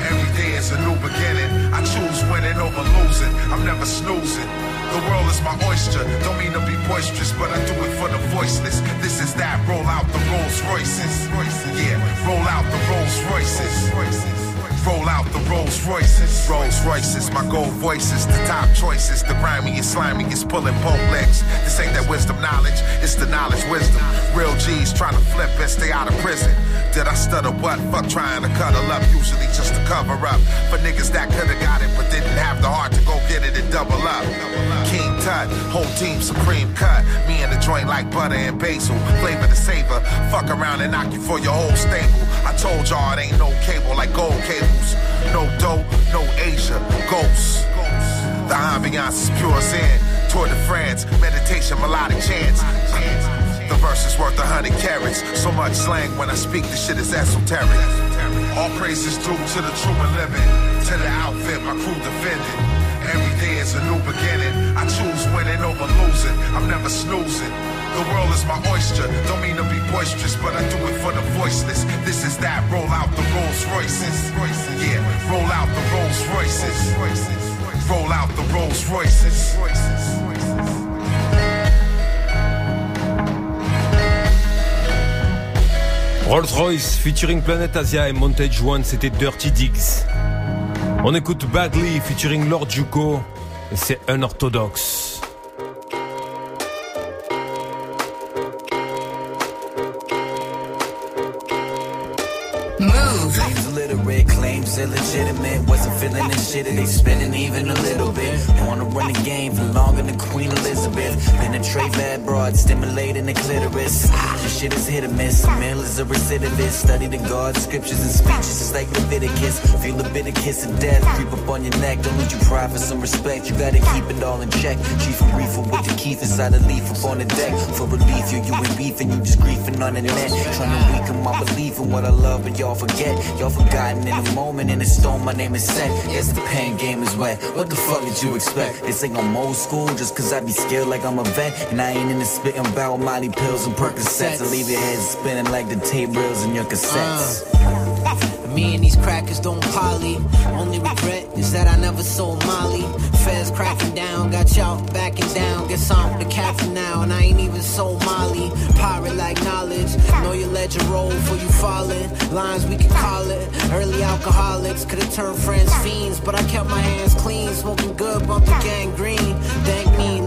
Every day is a new beginning. I choose winning over losing. I'm never snoozing. The world is my oyster. Don't mean to be boisterous, but I do it for the voiceless. This is that. Roll out the Rolls Royces. Yeah, roll out the Rolls Royces. Roll out the Rolls Royces. Rolls Royces, my gold voices, the top choices. The grimiest, slimiest, pulling both legs. This ain't that wisdom knowledge, it's the knowledge wisdom. Real G's trying to flip and stay out of prison. Did I stutter what? Fuck trying to cuddle up, usually just to cover up. For niggas that could've got it, but didn't have the heart to go get it and double up. King Tut, whole team supreme cut. Me and the joint like butter and basil. Flavor to savor. Fuck around and knock you for your whole stable. I told y'all it ain't no cable like gold cables. No dough, no Asia, ghosts. The ambiance is pure zen. Tour de France, meditation, melodic chants. The verse is worth a hundred carats. So much slang when I speak, this shit is esoteric. All praise is due to the true and living. To the outfit my crew defended. Every day is a new beginning. I choose winning over losing. I'm never snoozing. The world is my oyster. Don't mean to be boisterous, but I do it for the voiceless. This is that. Roll out the Rolls Royces. Yeah, roll out the Rolls Royces. Roll out the Rolls Royces. Rolls-Royce featuring Planet Asia et Montage One, c'était Dirty Diggs. On écoute Bagley featuring Lord Juko et c'est unorthodoxe. Illegitimate. Wasn't feeling this shit, and they spinning even a little bit. Wanna run the game for longer than Queen Elizabeth. Penetrate bad broad, stimulating the clitoris. Shit is hit or miss. A mill is a recidivist. Study the God scriptures and speeches, it's like Leviticus. Feel a bit kiss of death, creep up on your neck. Don't need you pride for some respect. You gotta keep it all in check. Chief and reefer with the keef inside a leaf up on the deck. For relief, you you ain't beefing, you just griefing on the net. Trying to weaken my belief in what I love, but y'all forget. Y'all forgotten in a moment in a stone. My name is set. Yes, the pain game is wet. What the fuck did you expect? This ain't I'm old school just cause I be scared like I'm a vet. And I ain't in the spitting barrel Molly pills and Percocets. Leave your head spinning like the tape reels in your cassettes. Uh, me and these crackers don't poly. Only regret is that I never sold Molly. Feds cracking down, got y'all backing down. Guess I'm the captain now, and I ain't even sold Molly. Pirate like knowledge, know your ledger roll for you falling. Lines we can call it. Early alcoholics could've turned friends fiends, but I kept my hands clean, smoking good, bumping gangrene. Thank me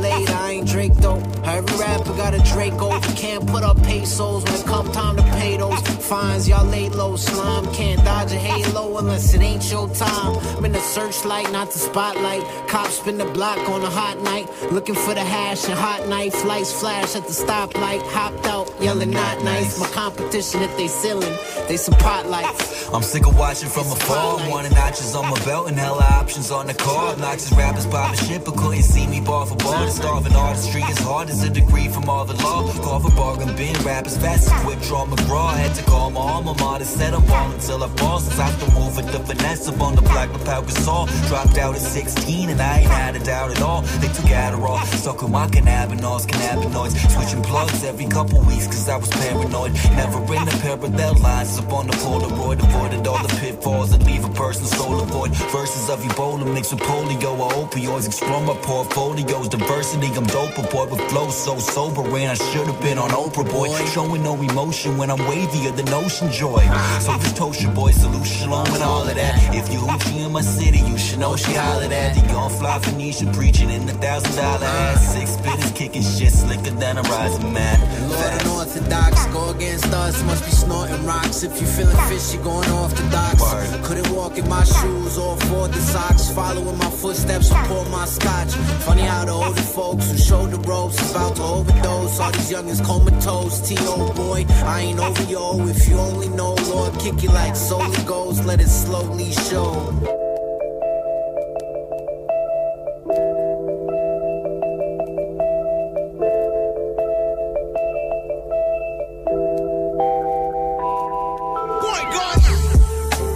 Drake though. Every rapper got a Draco. Can't put up pesos when it come time to pay those fines, y'all lay low. Slime can't dodge a halo unless it ain't your time. I'm in the searchlight, not the spotlight. Cops spin the block on a hot night, looking for the hash and hot knife. Lights flash at the stoplight. Hopped out, yelling not nice. My competition if they ceiling, they some pot lights. I'm sick of watching from afar. Wanting notches on my belt and hella options on the car. Obnoxious rappers popping shit, but couldn't see me bar for bar. The starving artistry is hard as a degree from marvel law. Carve a bargain bin, rappers fast as quick, draw McGraw. Had to call my alma mater, said I'm till I fall. Since I can move with the finesse up on the block with Pau Gasol. Dropped out at 16 and I ain't had a doubt at all. They took Adderall, suckin' my cannabinoids, cannabinoids. Switching plugs every couple weeks cause I was paranoid. Never in the parallel lines up on the Polaroid. Avoided all the pitfalls that leave a person soul avoid. Verses of Ebola mixed with polio or opioids. Explore my portfolios, diversity. I'm dope, boy, with flow so sober. And I should have been on Oprah, boy. Showing no emotion when I'm wavier than ocean joy. So ah. just toast your boy, salute shalom and all of that. If you hoochie in my city, you should know she hollered at. The young fly Phoenician preaching in the thousand dollar ass. Ah. Six spitters kicking shit slicker than a rising man. Lord unorthodox, go against us, must be snorting rocks. If you feeling fishy, going off the docks. Couldn't walk in my shoes or afford the socks. Following my footsteps, pour my scotch. Funny how the older folks who showed the ropes about to overdose. All these youngins comatose. T.O. boy, I ain't over yo. If you only know, Lord, kick you like solely goes. Let it slowly show.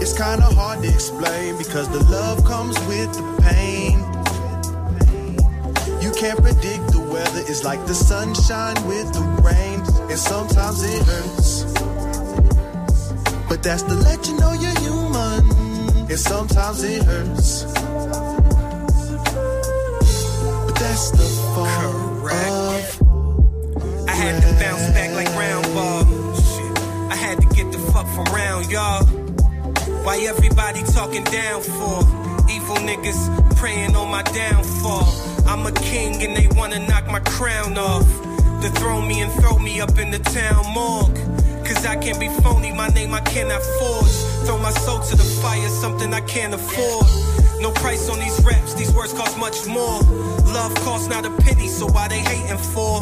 It's kinda hard to explain because the love comes with the pain. You can't predict the weather, it's like the sunshine with the rain, and sometimes it hurts. But that's to let you know you're human, and sometimes it hurts. But that's the fall of I had to bounce back like round ball. Shit. I had to get the fuck from round y'all. Why everybody talking down for? Evil niggas praying on my downfall. I'm a king and they wanna knock my crown off. They throw me and throw me up in the town morgue. Cause I can't be phony, my name I cannot forge. Throw my soul to the fire, something I can't afford. No price on these raps, these words cost much more. Love costs not a penny, so why they hating for?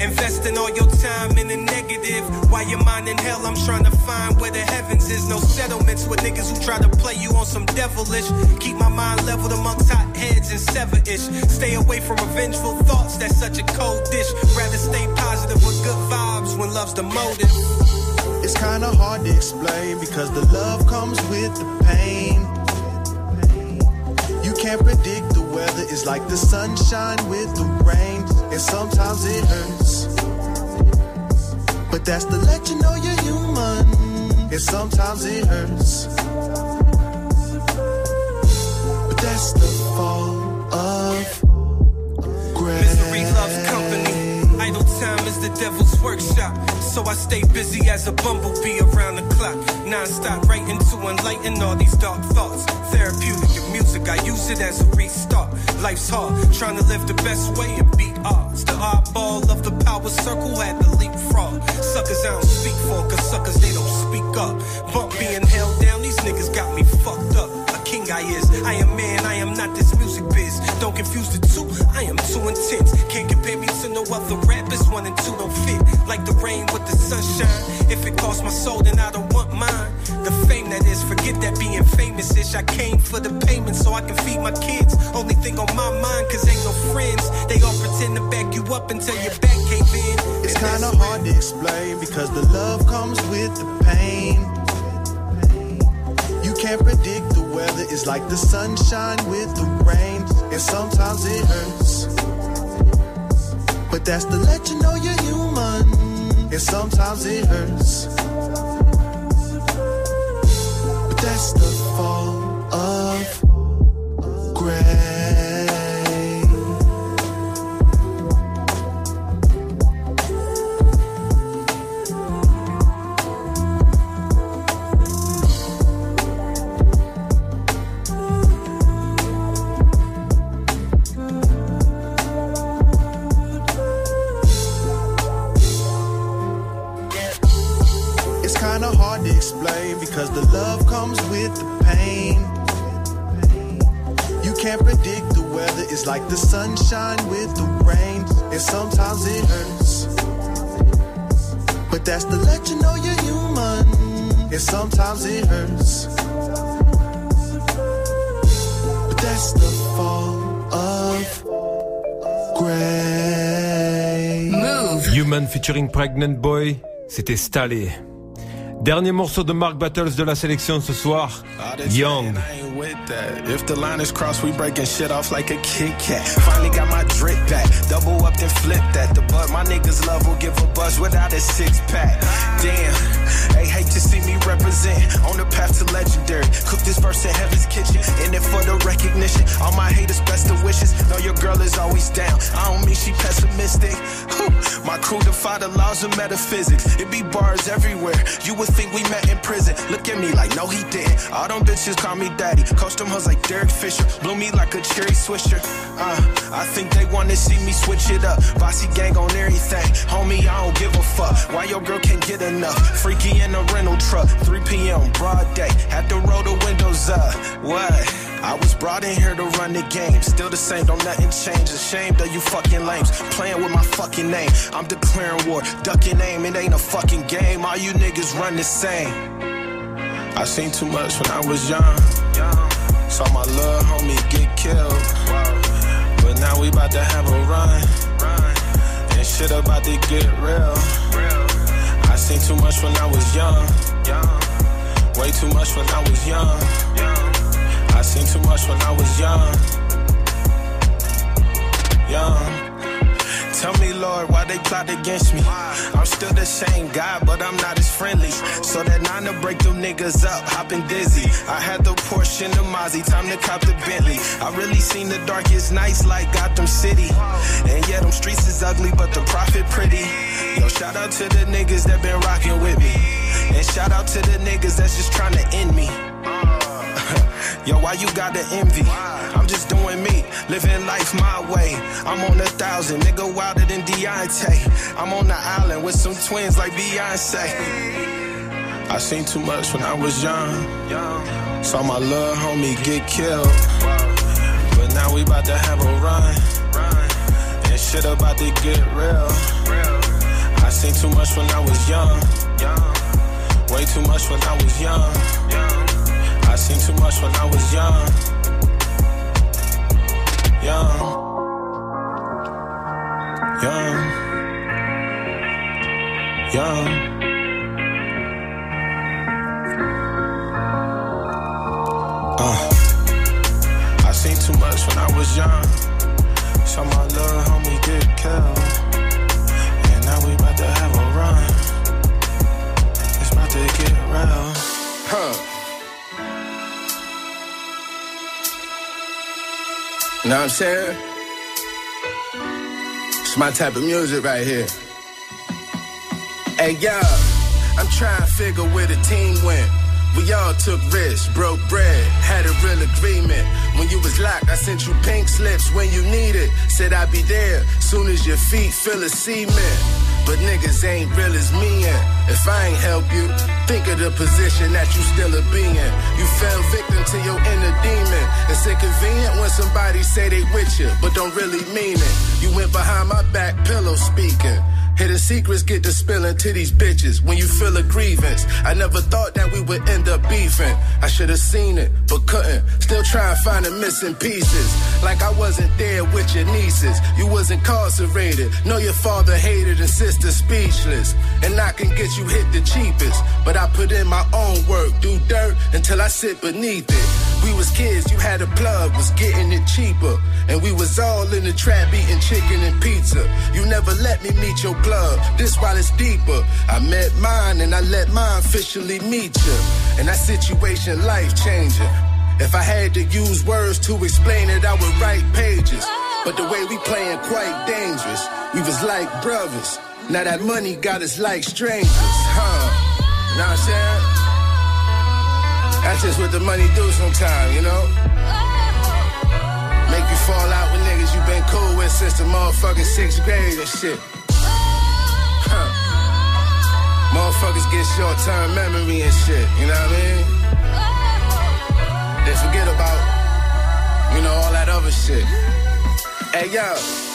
Investing all your time in the negative. While your mind in hell, I'm trying to find where the heavens is. No settlements with niggas who try to play you on some devilish. Keep my mind leveled amongst hot heads and sever ish. Stay away from revengeful thoughts, that's such a cold dish. Rather stay positive with good vibes when love's the motive. It's kinda hard to explain because the love comes with the pain. You can't predict the weather, it's like the sunshine with the rain, and sometimes it hurts. But that's to let you know you're human, and sometimes it hurts. But that's the fall of grace. Misery loves company. Idle time is the devil's workshop. So I stay busy as a bumblebee around the clock. Non-stop writing to enlighten all these dark thoughts. Therapeutic music, I use it as a restart. Life's hard, trying to live the best way and beat odds. The oddball of the power circle had to leapfrog. Suckers I don't speak for, cause suckers they don't speak up. Bump being held down, these niggas got me fucked up. King I is, I am man, I am not this music biz. Don't confuse the two, I am too intense. Can't compare me to no other rappers, one and two don't fit. Like the rain with the sunshine. If it costs my soul, then I don't want mine. The fame that is, forget that being famous ish. I came for the payment so I can feed my kids. Only thing on my mind, cause ain't no friends. They all pretend to back you up until your back cave in. It's kinda hard to explain because the love comes with the pain. You can't predict the weather, it's like the sunshine with the rain, and sometimes it hurts. But that's to let you know you're human, and sometimes it hurts. Featuring Pregnant Boy, c'était Stallé. Dernier morceau de Mark Battles de la sélection ce soir, Young. If the line is crossed, we breaking shit off like a Kit Kat. Finally got my drip back. Double up then flip that. The butt my niggas love will give a buzz without a six pack. Damn, represent on the path to legendary. Cook this verse in heaven's kitchen, in it for the recognition. All my haters, best of wishes. Know your girl is always down. I don't mean she pessimistic. My crew defy the laws of metaphysics. It be bars everywhere. You would think we met in prison. Look at me like, no, he didn't. All them bitches call me daddy. Coach hoes like Derek Fisher. Blew me like a cherry swisher. Uh, I think they wanna see me switch it up. Bossy gang on everything. Homie, I don't give a fuck. Why your girl can't get enough? Freaky in a rental truck. 3 p.m. broad day. Had to roll the windows up. What? I was brought in here to run the game. Still the same, don't nothing change. Ashamed of you fucking lames. Playing with my fucking name. I'm declaring war. Ducking aim, it ain't a fucking game. All you niggas run the same. I seen too much when I was young. Saw my little homie get killed. But now we about to have a run. And shit about to get real. I seen too much when I was young. Way too much when I was young. I seen too much when I was young. Young. Tell me, Lord, why they plot against me? I'm still the same guy, but I'm not as friendly. So that nine to break them niggas up, hopping dizzy. I had the Porsche and the Mozzie, time to cop the Bentley. I really seen the darkest nights like Gotham City. And yeah, them streets is ugly, but the profit pretty. Yo, shout out to the niggas that been rocking with me. And shout out to the niggas that's just trying to end me. Yo, why you gotta envy? I'm just doing me, living life my way. I'm on a thousand, nigga wilder than Deontay. I'm on the island with some twins like Beyonce. I seen too much when I was young. Saw my little homie get killed. But now we about to have a run. And shit about to get real. I seen too much when I was young. Way too much when I was young. I seen too much when I was young. Young. Young. Young. Uh. I seen too much when I was young. Saw my little homie get killed. Huh. Know what I'm saying? It's my type of music right here. Hey, y'all, I'm trying to figure where the team went. We all took risks, broke bread, had a real agreement. When you was locked, I sent you pink slips when you needed. Said I'd be there soon as your feet fill a cement. But niggas ain't real as me, and if I ain't help you, think of the position that you still a be in. You fell victim to your inner demon. It's inconvenient when somebody say they with you, but don't really mean it. You went behind my back pillow speaking. Hidden secrets get to spilling to these bitches when you feel a grievance. I never thought that we would end up beefing. I should have seen it, but couldn't. Still trying to find the missing pieces. Like I wasn't there with your nieces. You was incarcerated. Know your father hated and sister speechless. And I can get you hit the cheapest. But I put in my own work, do dirt until I sit beneath it. We was kids, you had a plug, was getting it cheaper. And we was all in the trap eating chicken and pizza. You never let me meet your club, this while it's deeper. I met mine and I let mine officially meet you. And that situation life changing. If I had to use words to explain it, I would write pages. But the way we playing quite dangerous. We was like brothers. Now that money got us like strangers, huh? What I'm saying? That's just what the money do sometimes, you know? Make you fall out with niggas you been cool with since the motherfucking sixth grade and shit. Huh. Motherfuckers get short term memory and shit, you know what I mean? They forget about, you know, all that other shit. Hey, yo.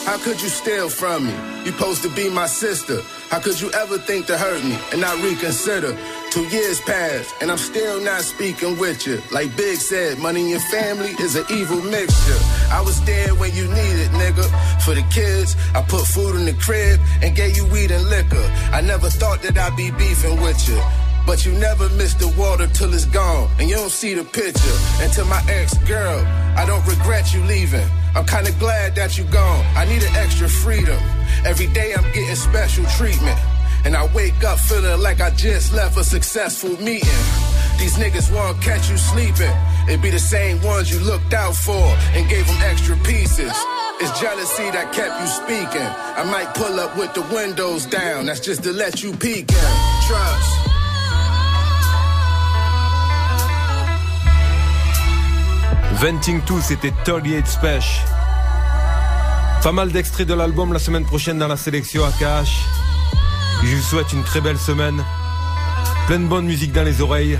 How could you steal from me? You supposed to be my sister. How could you ever think to hurt me and not reconsider? Two years passed and I'm still not speaking with you. Like Big said, money and your family is an evil mixture. I was there when you needed, nigga. For the kids, I put food in the crib and gave you weed and liquor. I never thought that I'd be beefing with you. But you never miss the water till it's gone, and you don't see the picture. And to my ex girl, I don't regret you leaving. I'm kinda glad that you gone. I need an extra freedom. Every day I'm getting special treatment. And I wake up feeling like I just left a successful meeting. These niggas won't catch you sleeping. It be the same ones you looked out for and gave them extra pieces. It's jealousy that kept you speaking. I might pull up with the windows down. That's just to let you peek in. Trust. Venting 2, c'était 38 Spesh. Pas mal d'extraits de l'album la semaine prochaine dans la sélection AKH. Je vous souhaite une très belle semaine. Plein de bonne musique dans les oreilles.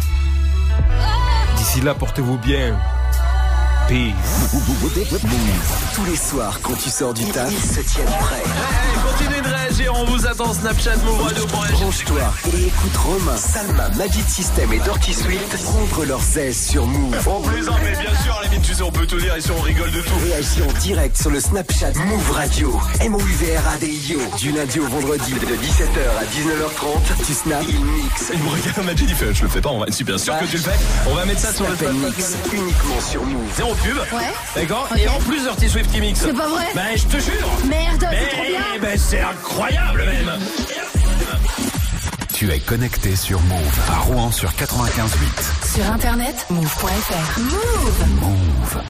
D'ici là, portez-vous bien. Peace. Tous les soirs, quand tu sors du taf, ils se tiennent prêts. Continuez de réagir, on vous attend Snapchat, Move Radio pour réagir. Branche-toi et écoute Romain, Salma, Magic System et Dirty Swift prendre leurs aises sur Move. On plaisante, mais bien sûr, les tu sais, on peut tout lire ici, on rigole de tout. Réagis en direct sur le Snapchat Move Radio. M-O-U-V-R-A-D-I-O. Du lundi au vendredi de 17h à 19h30. Tu snaps, il mix. Il me regarde Magic, il fait, je le fais pas, on va être super sûr que tu le fais. On va mettre ça sur le mix uniquement sur Move. Zéro pub. Ouais. D'accord Et en plus Dirty Swift qui mixe. C'est pas vrai Ben, je te jure. Merde, c'est trop bien. ben, c'est incroyable même. Tu es connecté sur Move à Rouen sur 95.8. Sur internet, move.fr. Move Move.